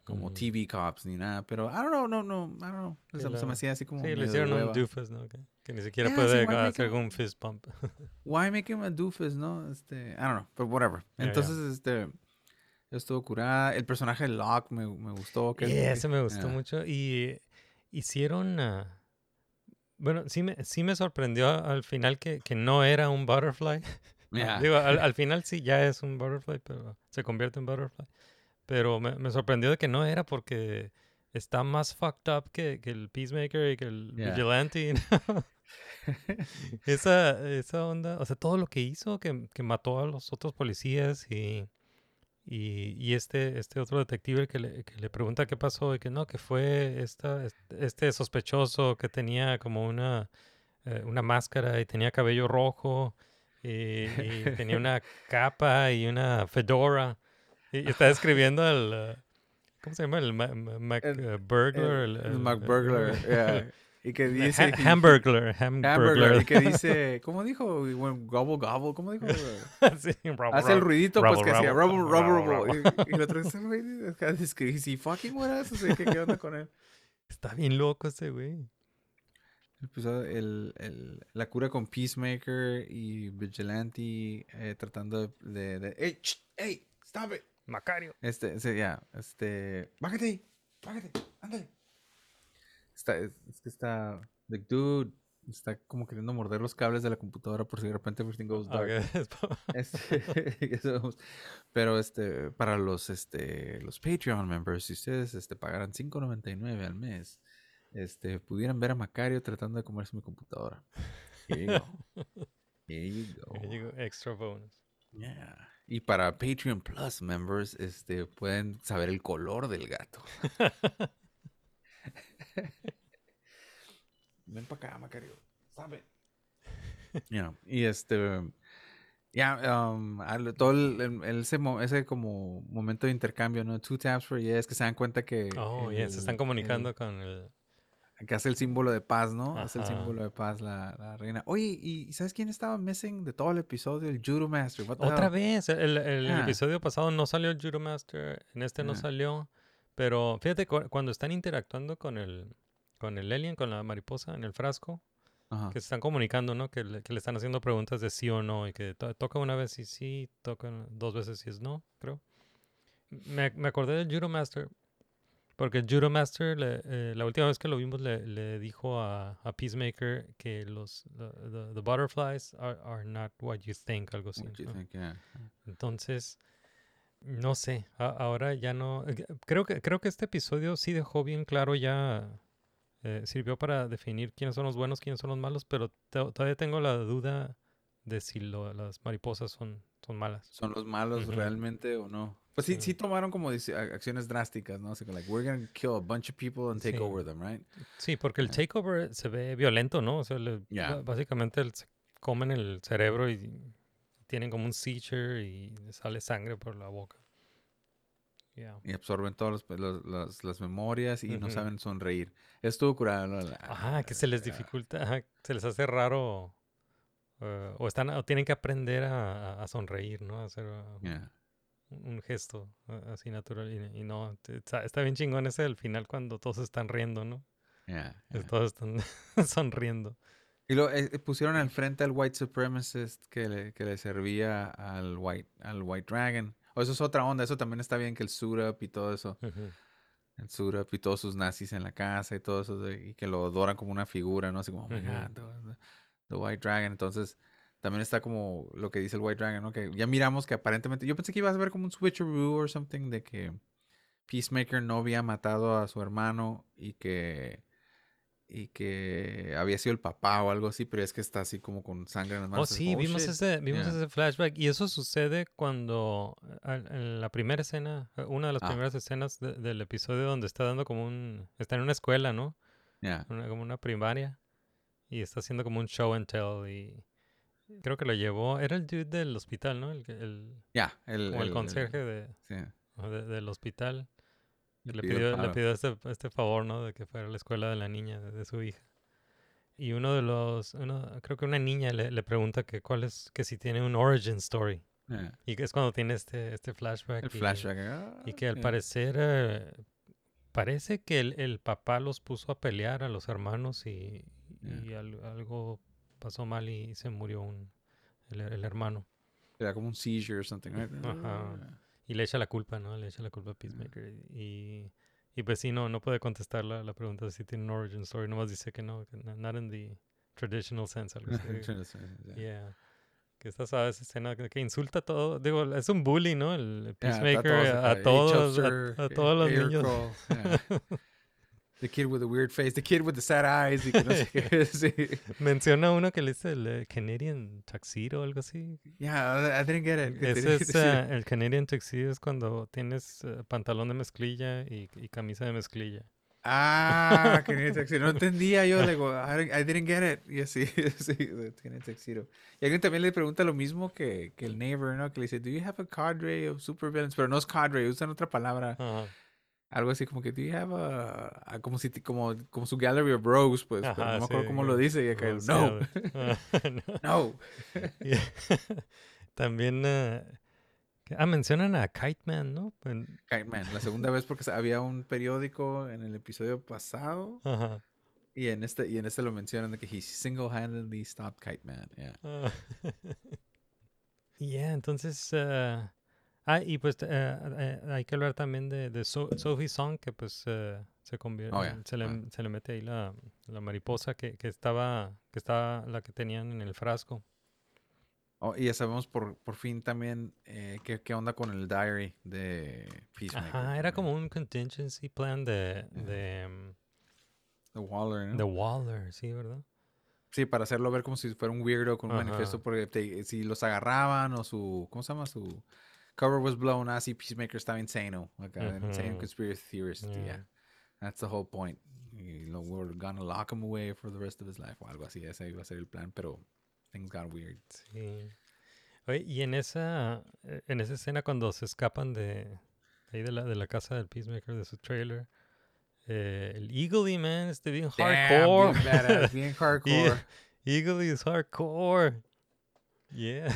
como. TV cops ni nada. Pero I don't know, no, no, I don't know. Se, me hacía así como Sí, le hicieron un doofus, ¿no? Que, que ni siquiera Yeah, puede sí, hacer him- un fist bump. Why make him a doofus, no? Este, I don't know, but whatever. Yeah, Entonces, este, estuvo curada. El personaje de Locke me, me gustó. Que ese me gustó yeah. mucho. Y hicieron. ah, bueno, sí me, sí me sorprendió al final que, que no era un butterfly. Yeah. Digo, al, al final sí ya es un butterfly, pero se convierte en butterfly. Pero me, me sorprendió de que no era porque está más fucked up que, que el Peacemaker y que el Yeah. Vigilante. ¿no? esa, esa onda, o sea, todo lo que hizo, que, que mató a los otros policías y, y, y este, este otro detective que le, que le pregunta qué pasó y que no, que fue esta, este- sospechoso que tenía como una, eh, una máscara y tenía cabello rojo y, y tenía una capa y una fedora y, y está describiendo al... eh, ¿Cómo se llama? El Ma- Ma- Mac El- eh, Burglar. El, el- el el- McBurglar, yeah. Y que Ha- dice... que- Hamburglar, Hamburglar. Hamburglar. Y que dice... ¿Cómo dijo? Gobble, gobble. ¿Cómo dijo? Sí, rubble, Hace el rubble, ruidito, pues, que hacía rubble, rubble, rubble, rubble, rubble. Y, y el otro dice, güey, dice, ¿is he fucking us? O sea, ¿qué, qué onda con él? Está bien loco ese güey. El episodio- el, el- la cura con Peacemaker y Vigilante eh, tratando de... de, de- ¡Ey! ch, ¡Ey! ¡Stop it! Macario. Este, sí, ya, este... ¡Bájate ahí! ¡Bájate! ¡Ándale! Está, es, que está... Like, dude... Está como queriendo morder los cables de la computadora por si de repente everything goes dark. Ok, Este, pero este, para los, este, los Patreon members, si ustedes este, pagaran $5.99 al mes, este, pudieran ver a Macario tratando de comerse mi computadora. Here you go. Here you go. Ahí llegó extra bonus. Yeah. Y para Patreon Plus members, este, pueden saber el color del gato. Ven para acá, Macario. Sabe. Ya, Y este. Ya, um, al- todo el, el- el- ese, ese como momento de intercambio, ¿no? Two taps for yes, que se dan cuenta que. Oh, ya, se están el- comunicando con el... el- que hace el símbolo de paz, ¿no? Hace el Ajá. símbolo de paz la, la reina. Oye, ¿y sabes quién estaba missing de todo el episodio? El Judo Master. Otra hell? vez, el, el Ah. episodio pasado no salió el Judo Master, en este no Ah. salió, pero fíjate, cu- cuando están interactuando con el, con el alien, con la mariposa en el frasco, Ajá. que se están comunicando, ¿no? Que le, que le están haciendo preguntas de sí o no y que to- toca una vez y sí, toca dos veces y es no, creo. Me, me acordé del Judo Master porque el Judo Master, le- eh, la última vez que lo vimos, le, le dijo a, a Peacemaker que los the, the- the butterflies are, are not what you think, algo así. ¿no? think, yeah. Entonces, no sé, a- ahora ya no. eh, Creo que, creo que este episodio sí dejó bien claro ya. eh, sirvió para definir quiénes son los buenos, quiénes son los malos, pero to- todavía tengo la duda de si lo- las mariposas son, son malas. ¿Son los malos realmente o no? Pues sí, Sí. sí tomaron como acciones drásticas, ¿no? Así que, like, we're gonna kill a bunch of people and take Sí. over them, right? Sí, porque el Ah. takeover se ve violento, ¿no? O sea, le- ba- básicamente el- se comen el cerebro y tienen como un seizure y le sale sangre por la boca. Yeah. Y absorben todas las, las memorias y no Ujú. saben sonreír. Estuvo curado, ¿no? La- Ajá, que se les dificulta, ajá, se les hace raro eh, o están o tienen que aprender a, a- sonreír, ¿no? A hacer uh, yeah. un, un gesto uh, así natural y, y no, está, está bien chingón ese del final cuando todos están riendo, ¿no? Yeah. Todos están sonriendo. Y lo eh, pusieron al frente al white supremacist que le, que le servía al white, al white dragon. O eso es otra onda, eso también está bien que el suit up y todo eso. Ujú. El suit up y todos sus nazis en la casa y todo eso. y que lo adoran como una figura, ¿no? Así como, oh my Ujú. God, the, the white dragon. Entonces, también está como lo que dice el white dragon, ¿no? Que ya miramos que aparentemente, yo pensé que iba a ver como un switcheroo or something de que Peacemaker no había matado a su hermano y que y que había sido el papá o algo así, pero es que está así como con sangre en las Oh, manos. es sí, como, vimos, shit. ese, vimos Yeah. ese flashback y eso sucede cuando eh, en la primera escena, eh, una de las Ah. primeras escenas de- del episodio donde está dando como un, está en una escuela, ¿no? Yeah. Una- como una primaria y está haciendo como un show and tell y, creo que lo llevó, era el dude del hospital, ¿no? El, el, Ya, el, como el, conserje de, sí. de- del hospital. Le pidió le este, este favor, ¿no? De que fuera a la escuela de la niña, de, de su hija. Y uno de los, uno- creo que una niña le, le pregunta que cuál es, que si tiene un origin story. Yeah. Y que es cuando tiene este, este flashback. El y- flashback. ah, Y que al yeah. parecer, eh, parece que el, el papá los puso a pelear a los hermanos y, y al- algo pasó mal y se murió un, el, el hermano. Era como un seizure or something, right? Ajá. Ah. Y le echa la culpa, ¿no? Le echa la culpa a Peacemaker. Y, y pues sí, no, no puede contestar la, la pregunta de si tiene un origin story. Nomás dice que no, que no- not in the traditional sense. Algo así. Yeah. Yeah. Que esta sabe esa escena que, que insulta todo. Digo, es un bully, ¿no? El Yeah, está Peacemaker todos a, a todos, H-Upster, a, a todos los niños. The kid with the weird face, the kid with the sad eyes. Y que no sé qué, sí. Menciona uno que le dice el Canadian Tuxedo o algo así. Yeah, I didn't get it. Ese es, eh, el Canadian Tuxedo es cuando tienes eh, pantalón de mezclilla y, y camisa de mezclilla. Ah, Canadian Tuxedo. No entendía yo, le digo, I, I didn't get it. Y así, sí, Canadian Tuxedo. Y alguien también le pregunta lo mismo que, que el neighbor, ¿no? Que le dice, do you have a cadre of supervillains? Pero no es cadre, usan otra palabra. Ajá. Algo así como que, do you have a... a- como, si, como, como su gallery of bros, pues. pero Ajá, no me acuerdo sí, cómo lo dice. Y acá, no. Gallery. Ah, no. no. También que- ah, mencionan a Kite Man, ¿no? En- Kite Man, la segunda vez porque había un periódico en el episodio pasado Ajá. y en este y en este lo mencionan de que he single-handedly stopped Kite Man. Yeah. Ah. Yeah, entonces. eh, ah, y pues eh, eh, hay que hablar también de, de So- Sophie Song, que pues eh, se convierte. Oh, yeah. Se, le, Ah. se le mete ahí la, la mariposa que, que estaba. que estaba la que tenían en el frasco. Oh, y ya sabemos por, por fin también eh, qué, qué onda con el diary de Peacemaker. Ajá, era como un contingency plan de. de, mm, The Waller, ¿no? de Waller, sí, ¿verdad? Sí, para hacerlo ver como si fuera un weirdo con un Ajá. manifiesto porque te- si los agarraban o su ¿cómo se llama? su cover was blown así Peacemaker estaba insane, acá, an insane Ujú. conspiracy theorist, yeah. Yeah. That's the whole point. Y lo we're gonna lock him away for the rest of his life o algo así, ese iba a ser el plan, pero things got weird. Sí. Oye, y en esa, en esa escena cuando se escapan de, ahí de la, de la casa del Peacemaker, de su trailer, eh, el Eagle man este bien Damn, hardcore. bien badass, bien hardcore. Eagle is hardcore. Yeah.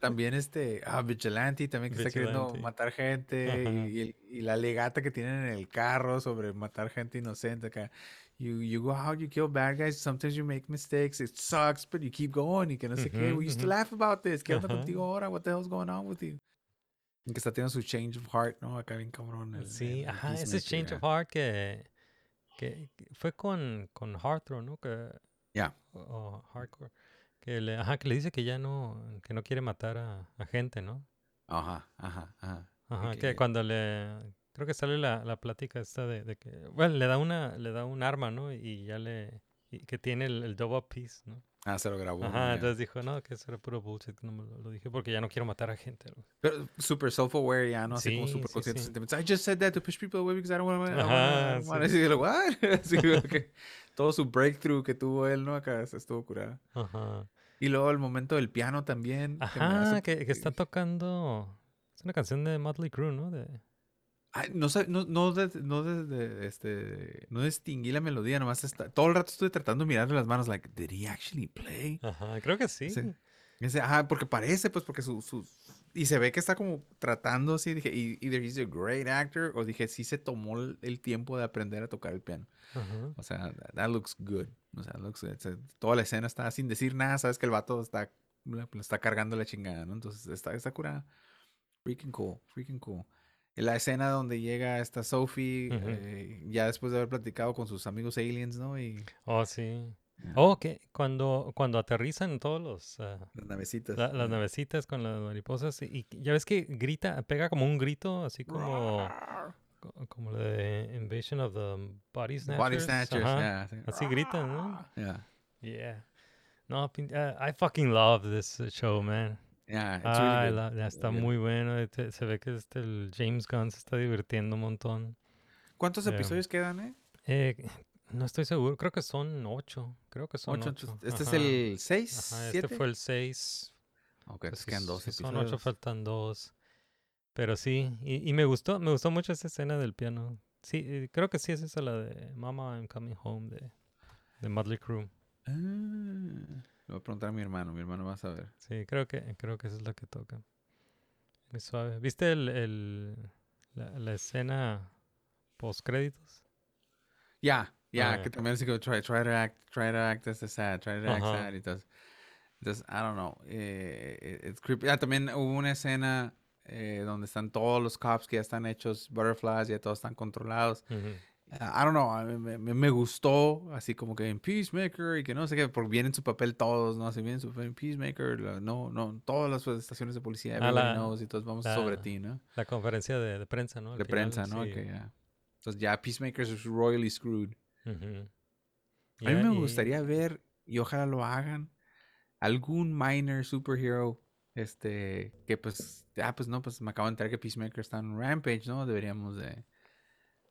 También este, ah, Vigilante también que está queriendo Vigilante. matar gente y, y el- y la legata que tienen en el carro sobre matar gente inocente acá. You, you go out, you kill bad guys, sometimes you make mistakes, it sucks, but you keep going y que no sé qué. Ujú, We used to ujú. laugh about this. ¿Qué onda contigo ahora? What the hell's going on with you? Y que está teniendo su change of heart, ¿no? Acá bien cabrón. el- Sí, el ajá, ese Peacemaker, Change of Heart que, que, que fue con, con Heartthrow, ¿no? Que, Ya. o- o Hardcore. Que le, ajá, que le dice que ya no, que no quiere matar a, a gente, ¿no? Ajá, ajá, ajá. Ajá, que, que- cuando le creo que sale la, la plática esta de, de que bueno, le da una le da un arma, ¿no? Y ya le y que tiene el, el double piece, ¿no? Ah, se lo grabó. Ajá, ya. entonces dijo, "No, que eso era puro bullshit, no me lo, lo dije porque ya no quiero matar a gente." así. Pero super self-aware ya, ¿no? Así como Sí, super sí, consciente sí. sentimientos. I just said that to push people away because I don't want to... Ajá, sí. Así, what? Así, como que todo su breakthrough que tuvo él, ¿no? Acá se estuvo curada. Ajá. Y luego el momento del piano también. que Ajá, hace- que, que está tocando es una canción de Motley Crue, ¿no? De Ay, no, no, no, de- no, de- de- este, no distinguí la melodía, nomás está, todo el rato estuve tratando de mirarle las manos, like, did he actually play? Ajá, creo que sí. Sí. Ese, ajá, porque parece, pues, porque su, su- Y se ve que está como tratando así. Dije, "E- either he's a great actor, o dije, sí se tomó el, tiempo de aprender a tocar el piano. Ajá. O sea, that, that looks good. O sea, looks good. O sea, toda la escena está sin decir nada. Sabes que el vato está, está cargando la chingada, ¿no? Entonces está, está curada. Freaking cool, freaking cool. La escena donde llega esta Sophie, Ujú. eh, ya después de haber platicado con sus amigos aliens, ¿no? Y Oh, sí. Oh, que cuando cuando aterrizan todos los ah, las navecitas. la- las navecitas con las mariposas y, y ya ves que grita, pega como un grito así como co- como lo de Invasion of the Body Snatchers. Body Snatchers, yeah, sí. Así gritan, ¿no? Yeah. Yeah. No, uh, I fucking love this uh, show, man. Yeah, it's Ah, really love- ya está good. muy bueno. te- Se ve que este, el James Gunn se está divirtiendo un montón. ¿Cuántos Yeah. episodios quedan, eh? Eh, No estoy seguro, creo que son ocho. Creo que son Ocho, ¿este es el seis, Ajá, este siete? fue el 6. Ok, entonces quedan dos Son ocho, faltan dos. Pero sí, y, y me gustó, me gustó mucho esa escena del piano. Sí, eh, creo que sí es esa la de Mama I'm Coming Home de, de Motley Crue. Ah, le voy a preguntar a mi hermano, mi hermano va a saber. Sí, creo que, creo que esa es la que toca. Muy suave. ¿Viste el, el, la, la escena post créditos? Ya, ya, Ah, que también así como try, try to act, try to act as sad, try to act Ajá. sad. y Entonces, entonces, I don't know. Eh, eh, it's creepy. Ah, también hubo una escena eh, donde están todos los cops que ya están hechos butterflies, ya todos están controlados. Ujú. Ah, I don't know, me, me- gustó, así como que en Peacemaker y que no sé qué, porque vienen su papel todos, ¿no? Si vienen su papel en Peacemaker, la- no, no, todas las estaciones de policía, Ah, la- knows, y todos vamos la- sobre ti, ¿no? La conferencia de, de prensa, ¿no? Al De final, prensa, ¿no? sí. Que ya. Entonces ya Peacemaker es royally screwed. A mí me y- gustaría ver, y ojalá lo hagan, algún minor superhero, este, que pues, ah, pues no, pues me acabo de enterar que Peacemaker está en Rampage, ¿no? Deberíamos de,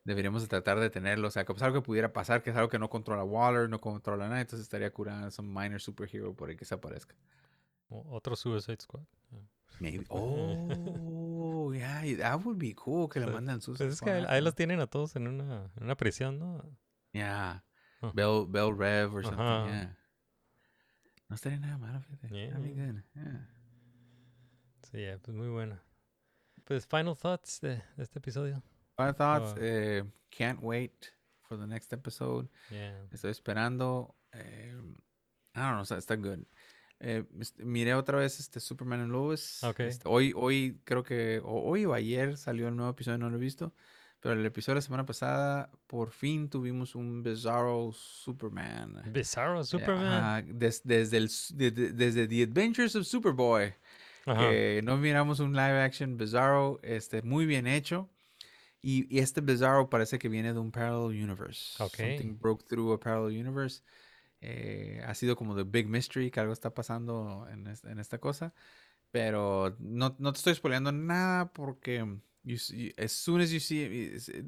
deberíamos de tratar de tenerlo, o sea, que pues algo que pudiera pasar, que es algo que no controla Waller, no controla nada, entonces estaría curado un minor superhero por ahí que se aparezca. Otro Suicide Squad. Ah. Maybe. Oh, yeah, that would be cool que le Pues- mandan sus. Pues es que ahí los tienen a todos en una, en una prisión, ¿no? Yeah. Ah. Bell, Bell Rev or something, Ajá. yeah. No estaría nada malo, fíjate. That'd be Yeah. good, yeah. Sí, ya, pues muy buena. Pues final thoughts de, de este episodio. Final thoughts. Oh. eh, can't wait for the next episode. Yeah. Estoy esperando. eh, I don't know, está, está good. Eh, miré otra vez este Superman and Lois. Ok. Este, hoy, hoy creo que, o- hoy o ayer salió el nuevo episodio, no lo he visto. Pero el episodio de la semana pasada, por fin tuvimos un Bizarro Superman. Bizarro Eh, Superman. ajá, des- desde, el, de- de- desde The Adventures of Superboy. Ajá. que no miramos un live action Bizarro, este, muy bien hecho. Y, y este Bizarro parece que viene de un parallel universe. Ok. Something broke through a parallel universe. Eh, ha sido como the big mystery que algo está pasando en, en esta cosa. Pero no, no te estoy spoileando nada porque you see- as soon as you see it, it-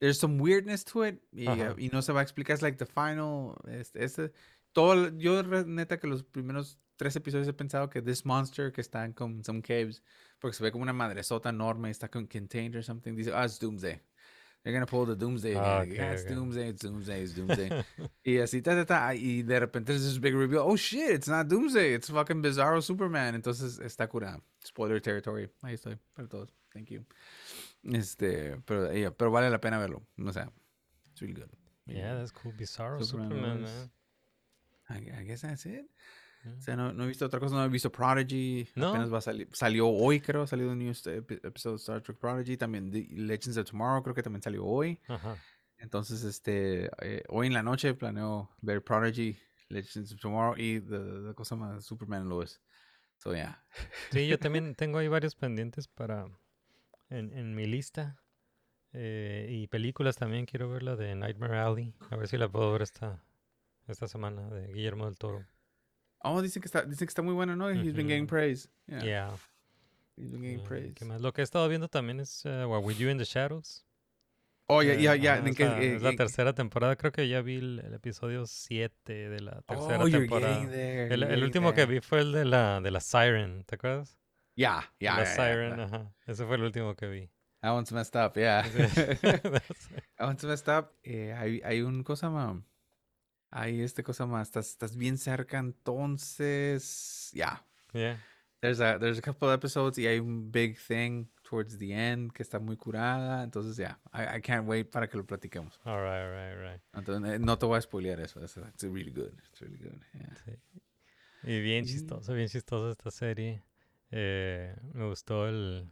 there's some weirdness to it y, Ajá. y no se va a explicar. Es like the final. Este, este- todo, yo neta que los primeros tres episodios he pensado que this monster que está en some caves, porque se ve como una madresota enorme, está con contained or something. Dice, ah, it's Doomsday. They're gonna pull the Doomsday. Ah, yeah, it's. Doomsday, it's Doomsday, it's Doomsday. y así, ta, ta, ta, y de repente es this big reveal. Oh shit, it's not Doomsday, it's fucking Bizarro Superman. Entonces está curada. Spoiler territory. Ahí estoy, para todos. Thank you. Este, pero, yeah, pero vale la pena verlo. O sea, it's really good. Yeah, that's cool. Bizarro Superman Superman, was- man. I, I guess that's it. O sea, no, no he visto otra cosa, no he visto Prodigy. ¿No? Apenas va a salir. Salió hoy, creo. Ha salido un new st- epi- episode de Star Trek Prodigy. También The Legends of Tomorrow, creo que también salió hoy. Ajá. Entonces, este, eh, hoy en la noche planeo ver Prodigy, Legends of Tomorrow y la cosa más Superman Lois. So, yeah. Sí, yo también tengo ahí varios pendientes para en, en mi lista. Eh, y películas también quiero ver la de Nightmare Alley. A ver si la puedo ver esta, esta semana de Guillermo del Toro. Oh, dicen que está, dicen que está muy buena, ¿no? He's been getting praise. Yeah. Yeah. He's been getting Eh, praise. ¿qué más? Lo que he estado viendo también es uh, What We Do in the Shadows. Oh, ya, ya, ya. ajá, ¿en es, qué- la, eh, es la eh, tercera temporada. Creo que ya vi el, el episodio 7 de la tercera Oh, you're temporada. getting there. El, you're el último que there. vi fue el de la, de la Siren, ¿te acuerdas? Yeah, yeah. la yeah, yeah, Siren, ajá. Ese fue el último que vi. That one's messed up, yeah. Sí. that one's messed up. Eh, hay, hay un cosa más. Hay este cosa más. Estás, estás bien cerca, entonces. Yeah. yeah. There's a, there's a couple episodes y hay un big thing towards the end que está muy curada. Entonces, yeah. I, I can't wait para que lo platiquemos. All right, all right, all right. Entonces, no te voy a spoilear eso. It's, it's really good. It's really good. Yeah. Sí. Y bien chistoso, bien chistoso esta serie. Eh, me gustó el,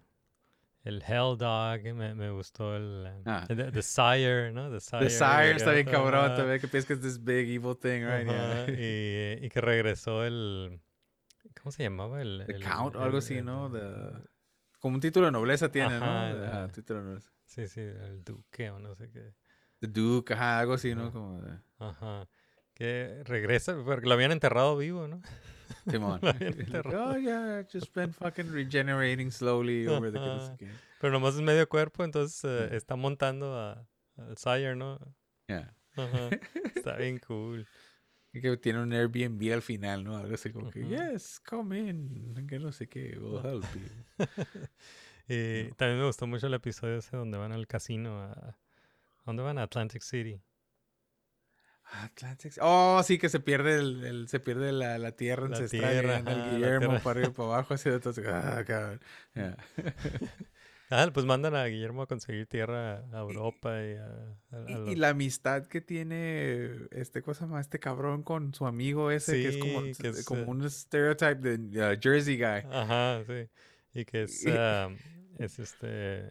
el Hell Dog, me, me gustó el, Ah. el The, The Sire, ¿no? The Sire. The Sire está bien cabrón. Ve que piensas que es this big evil thing, right? Yeah. y, y que regresó el... ¿Cómo se llamaba? El, The el- Count o algo el- así, el- ¿no? The- Como un título de nobleza tiene, Ajá, ¿no? el- Ajá, título de nobleza. Sí, sí, el Duque o no sé qué. The Duke, ajá, algo así, ¿no? Como de... Ajá. Que regresa, porque lo habían enterrado vivo, ¿no? Enterrado. oh, yeah, just been fucking regenerating slowly over the kids. Pero nomás es medio cuerpo, entonces eh, Mm. está montando a, al Sire, ¿no? Yeah. Ajá. Está bien cool. Y que tiene un Airbnb al final, ¿no? Algo así como que, yes, come in, que no sé qué, we'll help you. Y también me gustó mucho el episodio ese donde van al casino. A, ¿a ¿Dónde van? A Atlantic City. Atlantic. Oh, sí, que se pierde el, el- se pierde la, la tierra La ancestral. tierra, el Guillermo para arriba y para abajo, así entonces, ah, cabrón. Yeah. Ah, pues mandan a Guillermo a conseguir tierra a Europa y a, a- a Y, la amistad que tiene este cosa más este cabrón con su amigo ese que es como, Sí, que es, como eh, un stereotype de uh, Jersey guy. Ajá, sí. Y que es, ah, es este,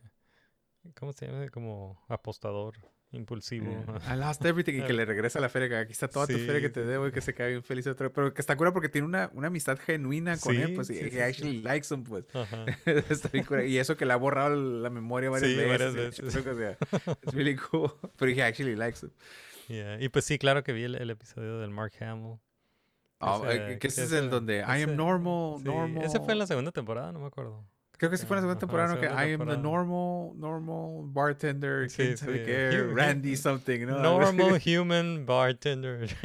¿cómo se llama? Como apostador, impulsivo. I lost everything y que le regresa a la feria, que aquí está toda tu feria que te debo y que se cae bien feliz otra vez. Pero que está cura porque tiene una, una amistad genuina con él, pues, y sí, he sí, actually likes him, pues. Está bien cura. Y eso que le ha borrado la memoria varias veces. varias y que, sea, it's really cool. Pero he actually likes him. Yeah, Y pues sí, claro que vi el, el episodio del Mark Hamill. Oh, eh, que ese es el donde I am normal, normal. Ese fue en la segunda temporada, no me acuerdo. Creo que sí fue en la segunda temporada, ¿no? Que I am the normal, normal bartender, Sí, quién sabe sí, qué, Randy something, ¿no? Normal human bartender.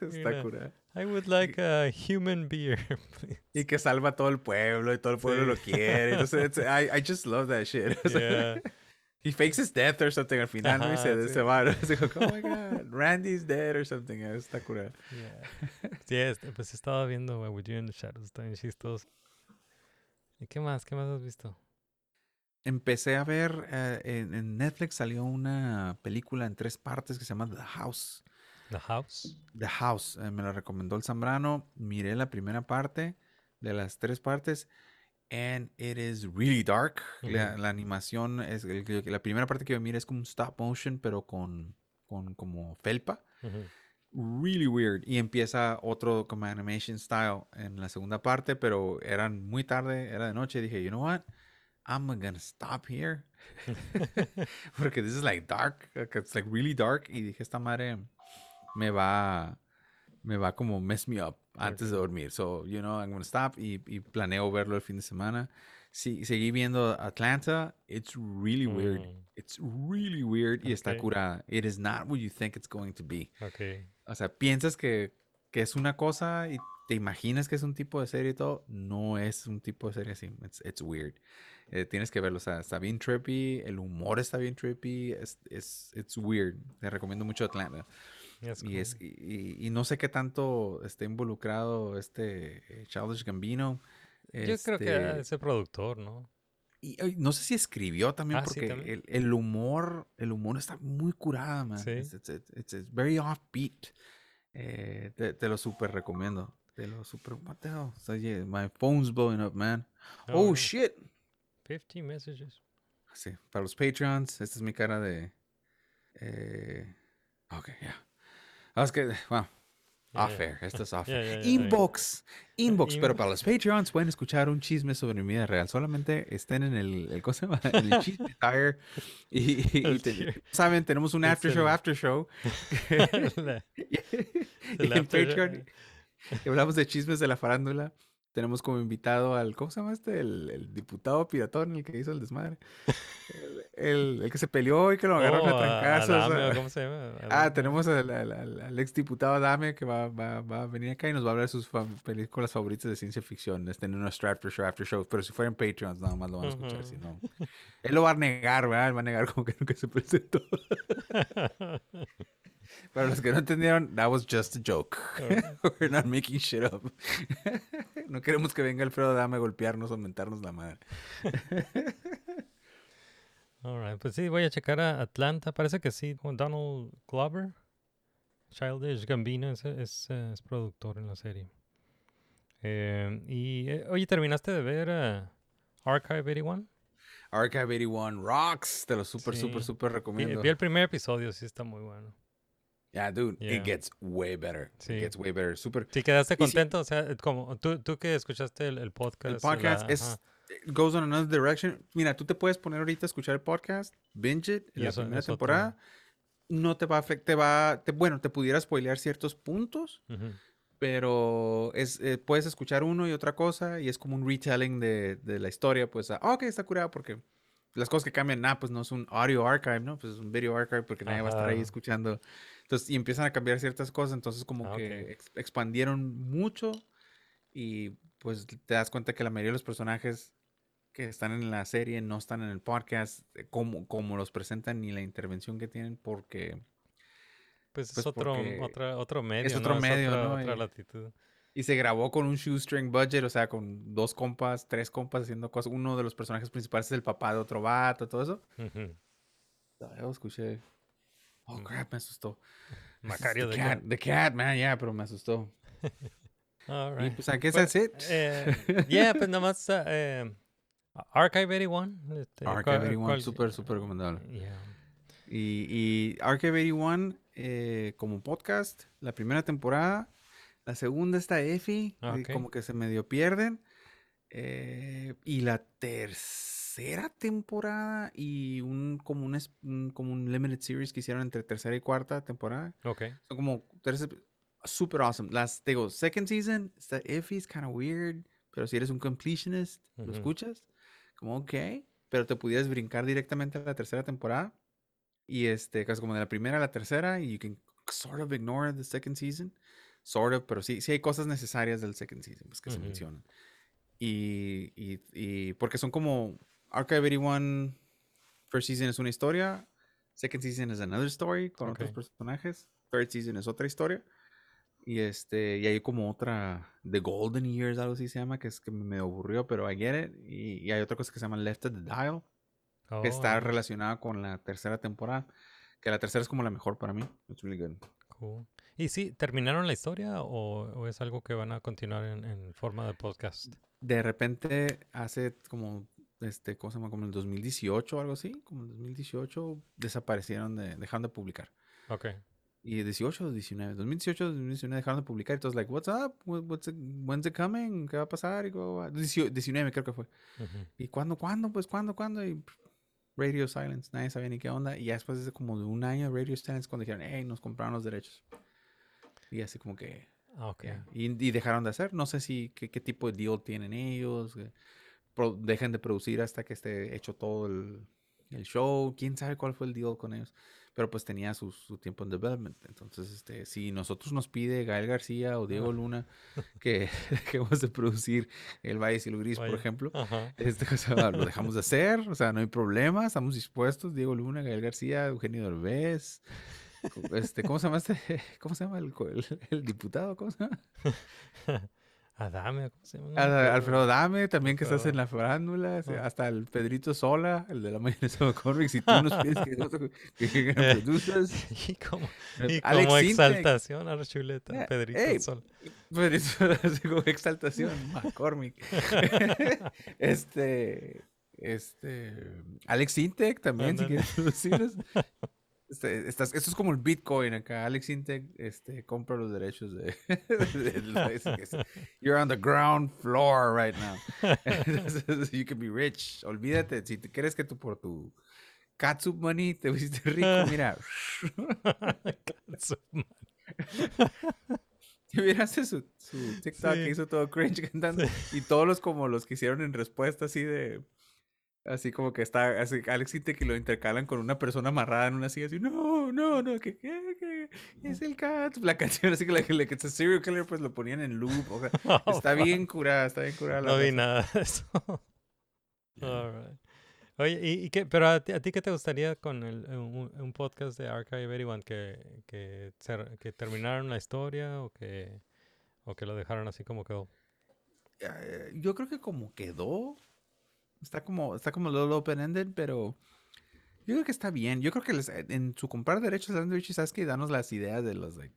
Está Mira, cura. I would like a human beer, please. Y que salva a todo el pueblo y todo el pueblo Sí. lo quiere. Entonces, I, I just love that shit. Yeah. He fakes his death or something al final, ¿no? Y se, se va. ¿no? Así como, oh my god, Randy's dead or something. Está cura. Yeah. Sí, este, pues estaba viendo uh, With You in the Shadows, está bien chistoso. ¿Y qué más? ¿Qué más has visto? Empecé a ver, eh, en, en Netflix salió una película en tres partes que se llama The House. The House. The House, eh, me la recomendó el Zambrano. Miré la primera parte de las tres partes. And it is really dark. la, Ujú. la animación es. el la primera parte que yo miré es como un stop motion, pero con, con como felpa. Ujú. Really weird. Y empieza otro como animation style en la segunda parte, pero eran muy tarde, era de noche. Dije, you know what? I'm gonna stop here. Porque this is like dark. like, It's like really dark. Y dije, esta madre me va, me va como mess me up antes de dormir. So, you know, I'm gonna stop y, y planeo verlo el fin de semana. Sí, seguí viendo Atlanta. It's really weird. Mm. It's really weird y está Ok. curada. It is not what you think it's going to be. Ok. O sea, piensas que, que es una cosa y te imaginas que es un tipo de serie y todo. No es un tipo de serie así. It's, it's weird. Eh, tienes que verlo. O sea, está bien trippy. El humor está bien trippy. Es, es it's weird. Te recomiendo mucho Atlanta. Y, es, y, no sé qué tanto esté involucrado este eh, Childish Gambino. Yo creo que era Este, ese productor, ¿no? Y, no sé si escribió también Ah, sí, porque también. el, el humor, el humor está muy curada, man. Sí. It's, it's- it's- it's very offbeat. Eh, te, te lo super recomiendo. Te lo? So, yeah, my phone's blowing up, man. Oh, Oh, shit. 50 messages. Sí, para los Patreons, esta es mi cara de. Eh, ok, ya. Ah, es que, wow. Ya, Off air, esto es off air. Inbox, inbox, pero para los Patreons pueden escuchar un chisme sobre mi vida real. Solamente estén en el, el ¿cómo se llama? En el chisme tire. Y, te- saben, tenemos un after show, after show. Y en. Patreon y hablamos de chismes de la farándula. Tenemos como invitado al, ¿cómo se llama este? El, el diputado piratón, el que hizo el desmadre. El, el- el que se peleó y que lo agarraron Oh, a a- trancazos. Adame, ah. ¿o ¿Cómo se llama? Ah, tenemos al, al, ex diputado Adame que va, va, va a venir acá y nos va a hablar de sus películas favoritas de ciencia ficción. Este, en nuestro after show, after show. Pero si fueran Patreons, nada más lo van a escuchar. Si no, él lo va a negar, ¿verdad? Él va a negar como que nunca se presentó. Para los que no entendieron, that was just a joke. We're not making shit up. no queremos que venga Alfredo Adame a golpearnos o mentarnos la madre. Alright, pues sí, voy a checar a Atlanta. Parece que sí. con Donald Glover, Childish Gambino, es, es, es productor en la serie. Eh, y, eh, oye, ¿terminaste de ver eh, Archive 81? Archive 81 Rocks. Te lo súper, Sí. súper, súper Vi, recomiendo. vi el primer episodio, sí está muy bueno. Yeah, dude, Yeah. it gets way better. Sí. It gets way better. Super. ¿Sí quedaste contento? O sea, como tú, tú que escuchaste el, el podcast. el podcast la- es ajá. it goes on another direction. Mira, tú te puedes poner ahorita a escuchar el podcast, binge it, en la eso- primera es otro- temporada. No te va a afectar, te va, te- bueno, te pudiera spoilear ciertos puntos, Ujú. pero es, eh, puedes escuchar uno y otra cosa y es como un retelling de, de la historia, pues, ah, ok, está curado porque las cosas que cambian, ah, pues no es un audio archive, ¿no? Pues es un video archive porque nadie va a estar ahí Ajá. escuchando. Entonces, y empiezan a cambiar ciertas cosas, entonces como Ah, que ex- expandieron mucho y pues te das cuenta que la mayoría de los personajes que están en la serie no están en el podcast eh, como, como los presentan ni la intervención que tienen porque Pues, es Pues otro, porque otra- otro medio, otro ¿no? medio, otra, ¿no? otra latitud. Y se grabó con un shoestring budget, o sea, con dos compas, tres compas haciendo cosas. Uno de los personajes principales es el papá de otro vato, todo eso. Ujú. Yo escuché. Oh, crap, me asustó. Macario the de cat, the cat, man, yeah, pero me asustó. All Y right. pues, I guess Pues, that's it. eh, yeah, pues nada más uh, eh, Archive 81. este, Archive ¿cuál- 81, cuál- súper, súper recomendable. Yeah. Y, y Archive 81, eh, como podcast, la primera temporada. La segunda está Effie, Ah, y ok. como que se medio pierden. eh, y la tercera temporada y un como un, un- como un limited series que hicieron entre tercera y cuarta temporada. Ok. Son como super awesome. Las digo, second season está iffy, es kind of weird, pero si eres un completionist, lo escuchas, como ok, pero te pudieras brincar directamente a la tercera temporada y este, casi como de la primera a la tercera y you can sort of ignore the second season, sort of, pero sí, sí hay cosas necesarias del second season pues, que se mencionan. Y, y, y porque son como Archive 81 first season es una historia, second season es another story con otros Ok. personajes, third season es otra historia. Y este, y hay como otra The Golden Years, algo así se llama, que es que me aburrió, pero I get it. Y, y hay otra cosa que se llama Left at the Dial, que está Oh, relacionada con la tercera temporada. Que la tercera es como la mejor para mí. It's really good. cool. ¿Y sí, terminaron la historia o, o es algo que van a continuar en, en forma de podcast? De repente, hace como, este, ¿cómo se llama? Como en el 2018 o algo así, como en el 2018, desaparecieron, de, dejaron de publicar. Ok. Y 18 o 19, 2018, 2019 dejaron de publicar. Entonces, like, what's up? What- What's it- when's it coming? ¿Qué va a pasar? Y cómo va? 18 19 creo que fue. Ujú. ¿Y cuándo, cuándo? Pues, ¿cuándo, cuándo? Y Radio Silence, nadie sabía ni qué onda. Y ya después de como de un año, Radio Silence, cuando dijeron, hey, nos compraron los derechos. Y así como que, Ah, ok. ya. Y, y dejaron de hacer. No sé si, qué, qué tipo de deal tienen ellos. que pro- dejen de producir hasta que esté hecho todo el, el show. Quién sabe cuál fue el deal con ellos. Pero pues tenía su, su tiempo en development. Entonces, este, si nosotros nos pide Gael García o Diego Luna que dejemos de producir El Valle Cielo Gris, por ejemplo, Ajá. este, o sea, lo dejamos de hacer, o sea, no hay problema, estamos dispuestos, Diego Luna, Gael García, Eugenio Derbez, este, ¿cómo se llama este? ¿Cómo se llama el, el- el diputado? ¿Cómo se llama? Adame, ¿cómo se llama? No. Alfredo Dame, también que estás en la farándula, hasta el Pedrito Sola, el de la mayonesa McCormick, si tú nos pides que, que, que, Eh, produzas. Y como, Eh, y como exaltación a la chuleta, Eh, Pedrito ey, Sol. Pedrito Sola, como exaltación, McCormick. este, este, Alex Intec también, si quieres producirnos. Este, estás, esto es como el Bitcoin acá. Alex Intec este, compra los derechos de, de es- You're on the ground floor right now. Entonces, you can be rich. Olvídate, si te crees que tú por tu catsup money te viste rico, mira. Su madre. ¿Te miraste su, su TikTok que hizo todo cringe cantando? Y todos los como los que hicieron en respuesta así de... Así como que está, así, Alex Intec que lo intercalan con una persona amarrada en una silla así, no, no, no, que, que, que, es el cat. La canción así que la que le que es a serial killer pues lo ponían en loop. o sea, Oh, está bien curada, está bien curada. la No vi nada de eso. All right. Oye, ¿y, y qué, pero a ti, a ti qué te gustaría con el, un, un podcast de Archive 81? ¿Que, que, que terminaron la historia o que, o que lo dejaron así como quedó? Eh, yo creo que como quedó, está como, está como a little open-ended, pero yo creo que está bien. Yo creo que les- en su comprar derechos sabes que danos las ideas de los, like,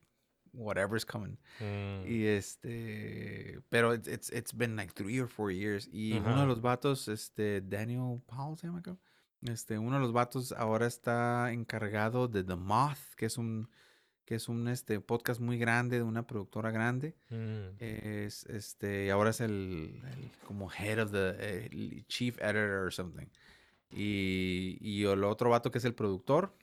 whatever's coming. Mm, Y este, pero it's, it's, it's been like three or four years. Y uno de los vatos, este, Daniel Powell se llama, creo. Este, uno de los vatos ahora está encargado de The Moth, que es un, que es un, este, podcast muy grande de una productora grande. mm, Es, este, y ahora es el, el como head of the, el chief editor or something. Y, y el otro vato que es el productor,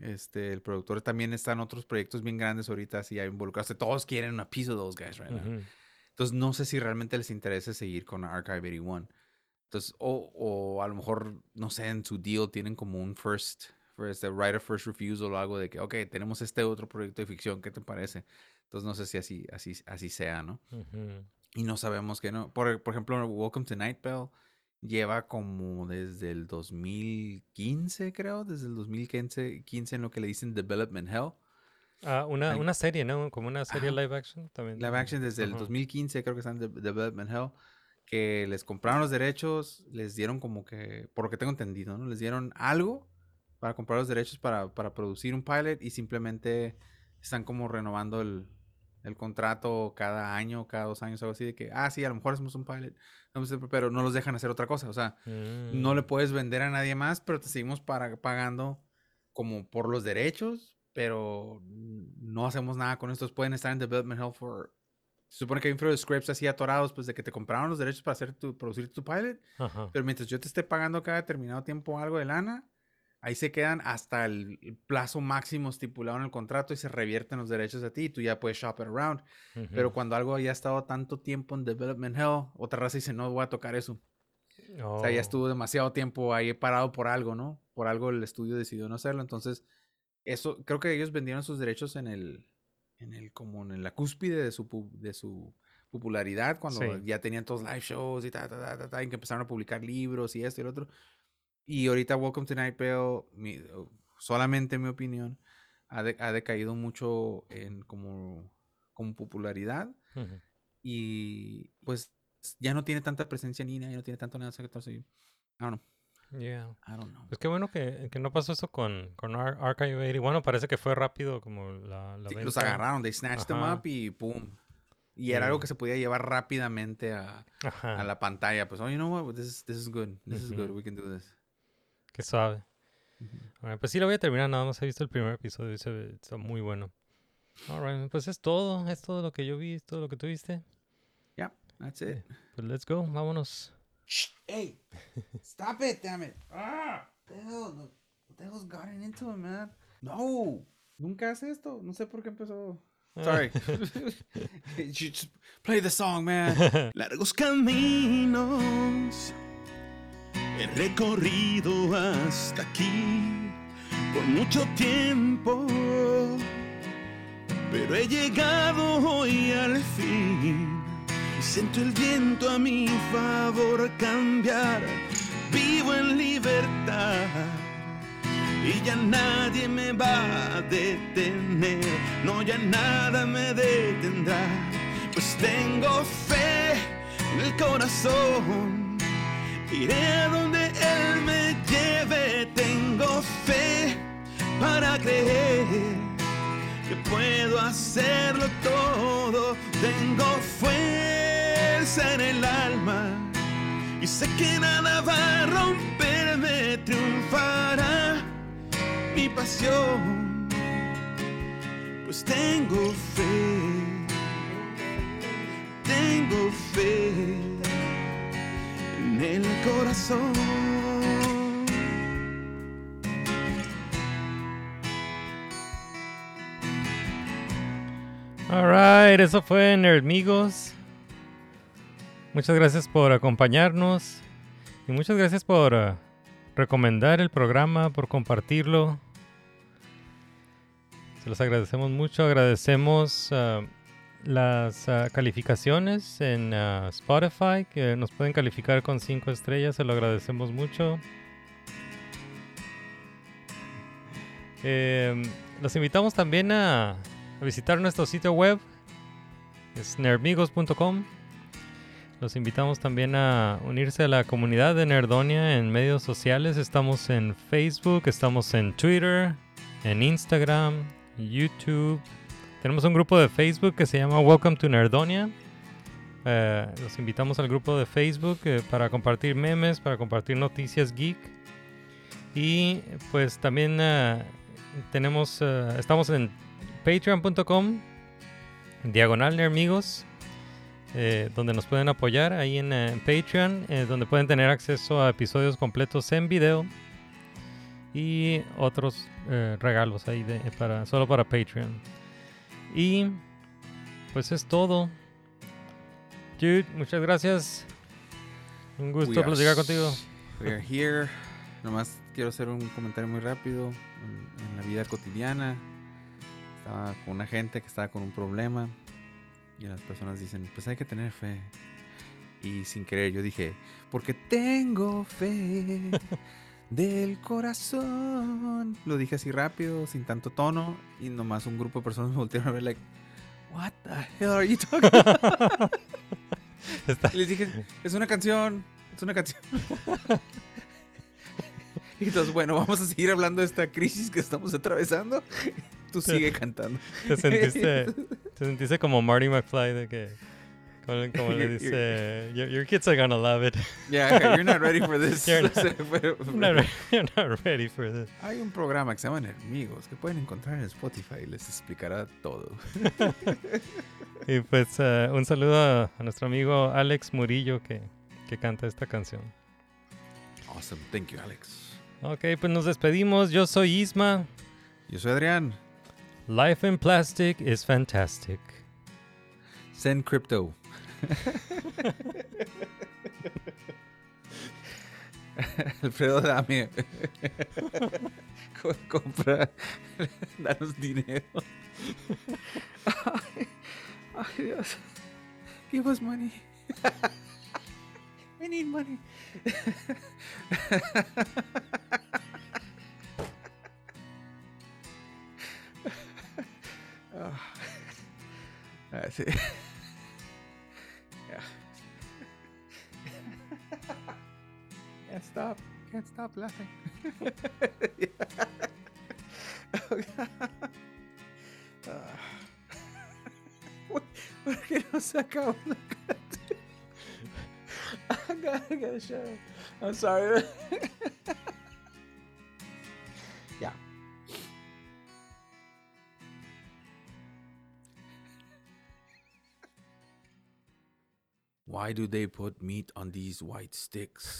este, el productor también está en otros proyectos bien grandes ahorita, así ya involucrados. Todos quieren una piece of those guys right now. ujú. Entonces no sé si realmente les interesa seguir con Archive 81. Entonces, o, o a lo mejor, no sé, en su deal tienen como un first, the right of first refusal o algo de que, ok, tenemos este otro proyecto de ficción, ¿qué te parece? Entonces, no sé si así, así, así sea, ¿no? Ujú. Y no sabemos que no. Por, por ejemplo, Welcome to Night Bell lleva como desde el 2015, creo, desde el 2015 15 en lo que le dicen Development Hell. Ah, una, una serie, ¿no? Como una serie Ajá. live action también. Live action desde el Ajá. 2015, creo que están en de- Development Hell, que les compraron los derechos, les dieron como que, por lo que tengo entendido, ¿no? Les dieron algo para comprar los derechos para, para producir un pilot y simplemente están como renovando el, el contrato cada año, cada dos años, algo así, de que, ah, sí, a lo mejor hacemos un pilot, hacer- pero no los dejan hacer otra cosa, o sea, no le Mm. puedes vender a nadie más, pero te seguimos para- pagando como por los derechos, pero no hacemos nada con estos. Pueden estar en development hell for... Se supone que hay un de scripts así atorados, pues de que te compraron los derechos para hacer tu, producir tu pilot, Ajá. pero mientras yo te esté pagando cada determinado tiempo algo de lana, ahí se quedan hasta el plazo máximo estipulado en el contrato y se revierten los derechos a ti y tú ya puedes shop it around. Pero cuando algo ya ha estado tanto tiempo en development hell, otra raza dice, no voy a tocar eso. O sea, ya Oh. estuvo demasiado tiempo ahí parado por algo, ¿no? Por algo el estudio decidió no hacerlo. Entonces, eso, creo que ellos vendieron sus derechos en el, en el, como en la cúspide de su, pu- de su popularidad, cuando Sí. ya tenían todos live shows y ta, ta, ta, ta, ta, y que empezaron a publicar libros y esto y lo otro. Y ahorita Welcome to Night Vale, mi- solamente en mi opinión, ha, de- ha decaído mucho en como, como popularidad Ujú. y pues ya no tiene tanta presencia en línea, ya no tiene tanto nada, entonces, I don't know, Yeah. I don't know. Pues qué bueno que, que no pasó eso con, con Ar- Archive 80. Bueno, parece que fue rápido como la, la Sí, los agarraron, they snatched them Ajá. up y pum. Y era algo que se podía llevar rápidamente a, a la pantalla. Pues, oh, you know what, this is, this is good, this is good, we can do this. Qué suave. Alright, pues sí, lo voy a terminar. Nada más he visto el primer episodio se está muy bueno. Alright, pues es todo. Es todo lo que yo vi, es todo lo que tú viste. Yeah, that's it. Pues let's go, vámonos. Hey, stop it, damn it. Ah, what the hell, what the hell's gotten into it, man? No, nunca hace esto. No sé por qué empezó. Sorry. You just play the song, man. Largos caminos he recorrido hasta aquí por mucho tiempo, pero he llegado hoy al fin y siento el viento a mi favor cambiar. Vivo en libertad y ya nadie me va a detener, no ya nada me detendrá, pues tengo fe en el corazón, iré a donde Él me lleve, tengo fe para creer que puedo hacerlo todo, tengo fuerza en el alma y sé que nada va a romperme, triunfará mi pasión, pues tengo fe, tengo fe en el corazón. Alright, eso fue Nerdmigos. Muchas gracias por acompañarnos. Y muchas gracias por eh, recomendar el programa, por compartirlo. Se los agradecemos mucho. Agradecemos ah, las ah, calificaciones en ah, Spotify, que nos pueden calificar con 5 estrellas. Se lo agradecemos mucho. Eh, los invitamos también a, visitar nuestro sitio web, es nerdmigos.com. Los invitamos también a unirse a la comunidad de Nerdonia en medios sociales. Estamos en Facebook, estamos en Twitter, en Instagram, YouTube. Tenemos un grupo de Facebook que se llama Welcome to Nerdonia. Eh, los invitamos al grupo de Facebook eh, para compartir memes, para compartir noticias geek. Y pues también eh, tenemos, estamos en patreon.com, diagonal Nermigos, eh, donde nos pueden apoyar ahí en Patreon, donde pueden tener acceso a episodios completos en video y otros regalos ahí de, para, solo para Patreon. Y pues es todo. Jude, muchas gracias. Un gusto platicar contigo. We are here. Nomás quiero hacer un comentario muy rápido. En, en la vida cotidiana, estaba con una gente que estaba con un problema. Y las personas dicen, pues hay que tener fe. Y sin querer yo dije, porque tengo fe del corazón. Lo dije así rápido, sin tanto tono. Y nomás un grupo de personas me voltearon a ver, like, what the hell are you talking about? Está- Y les dije, es una canción, es una canción. y entonces, bueno, vamos a seguir hablando de esta crisis que estamos atravesando. Tú sigue cantando. Te sentiste, te sentiste como Marty McFly de que como, como le dice your, your kids are gonna love it. Yeah, you're not ready for this. You're not, you're ready for this. Hay un programa que se llama Enemigos que pueden encontrar en Spotify y les explicará todo. Y pues eh, un saludo a, a nuestro amigo Alex Murillo que, que canta esta canción. Awesome, thank you, Alex. Ok, pues nos despedimos. Yo soy Isma. Yo soy Adrián. Life in plastic is fantastic. Send crypto. Alfredo, dame. Co- Compra. Danos dinero. Ay, ay, Dios. Give us money. We need money. Ah, sí. Can't stop. Can't stop laughing. ¿Por qué no la canción? I gotta get a show. I'm sorry. yeah. Why do they put meat on these white sticks?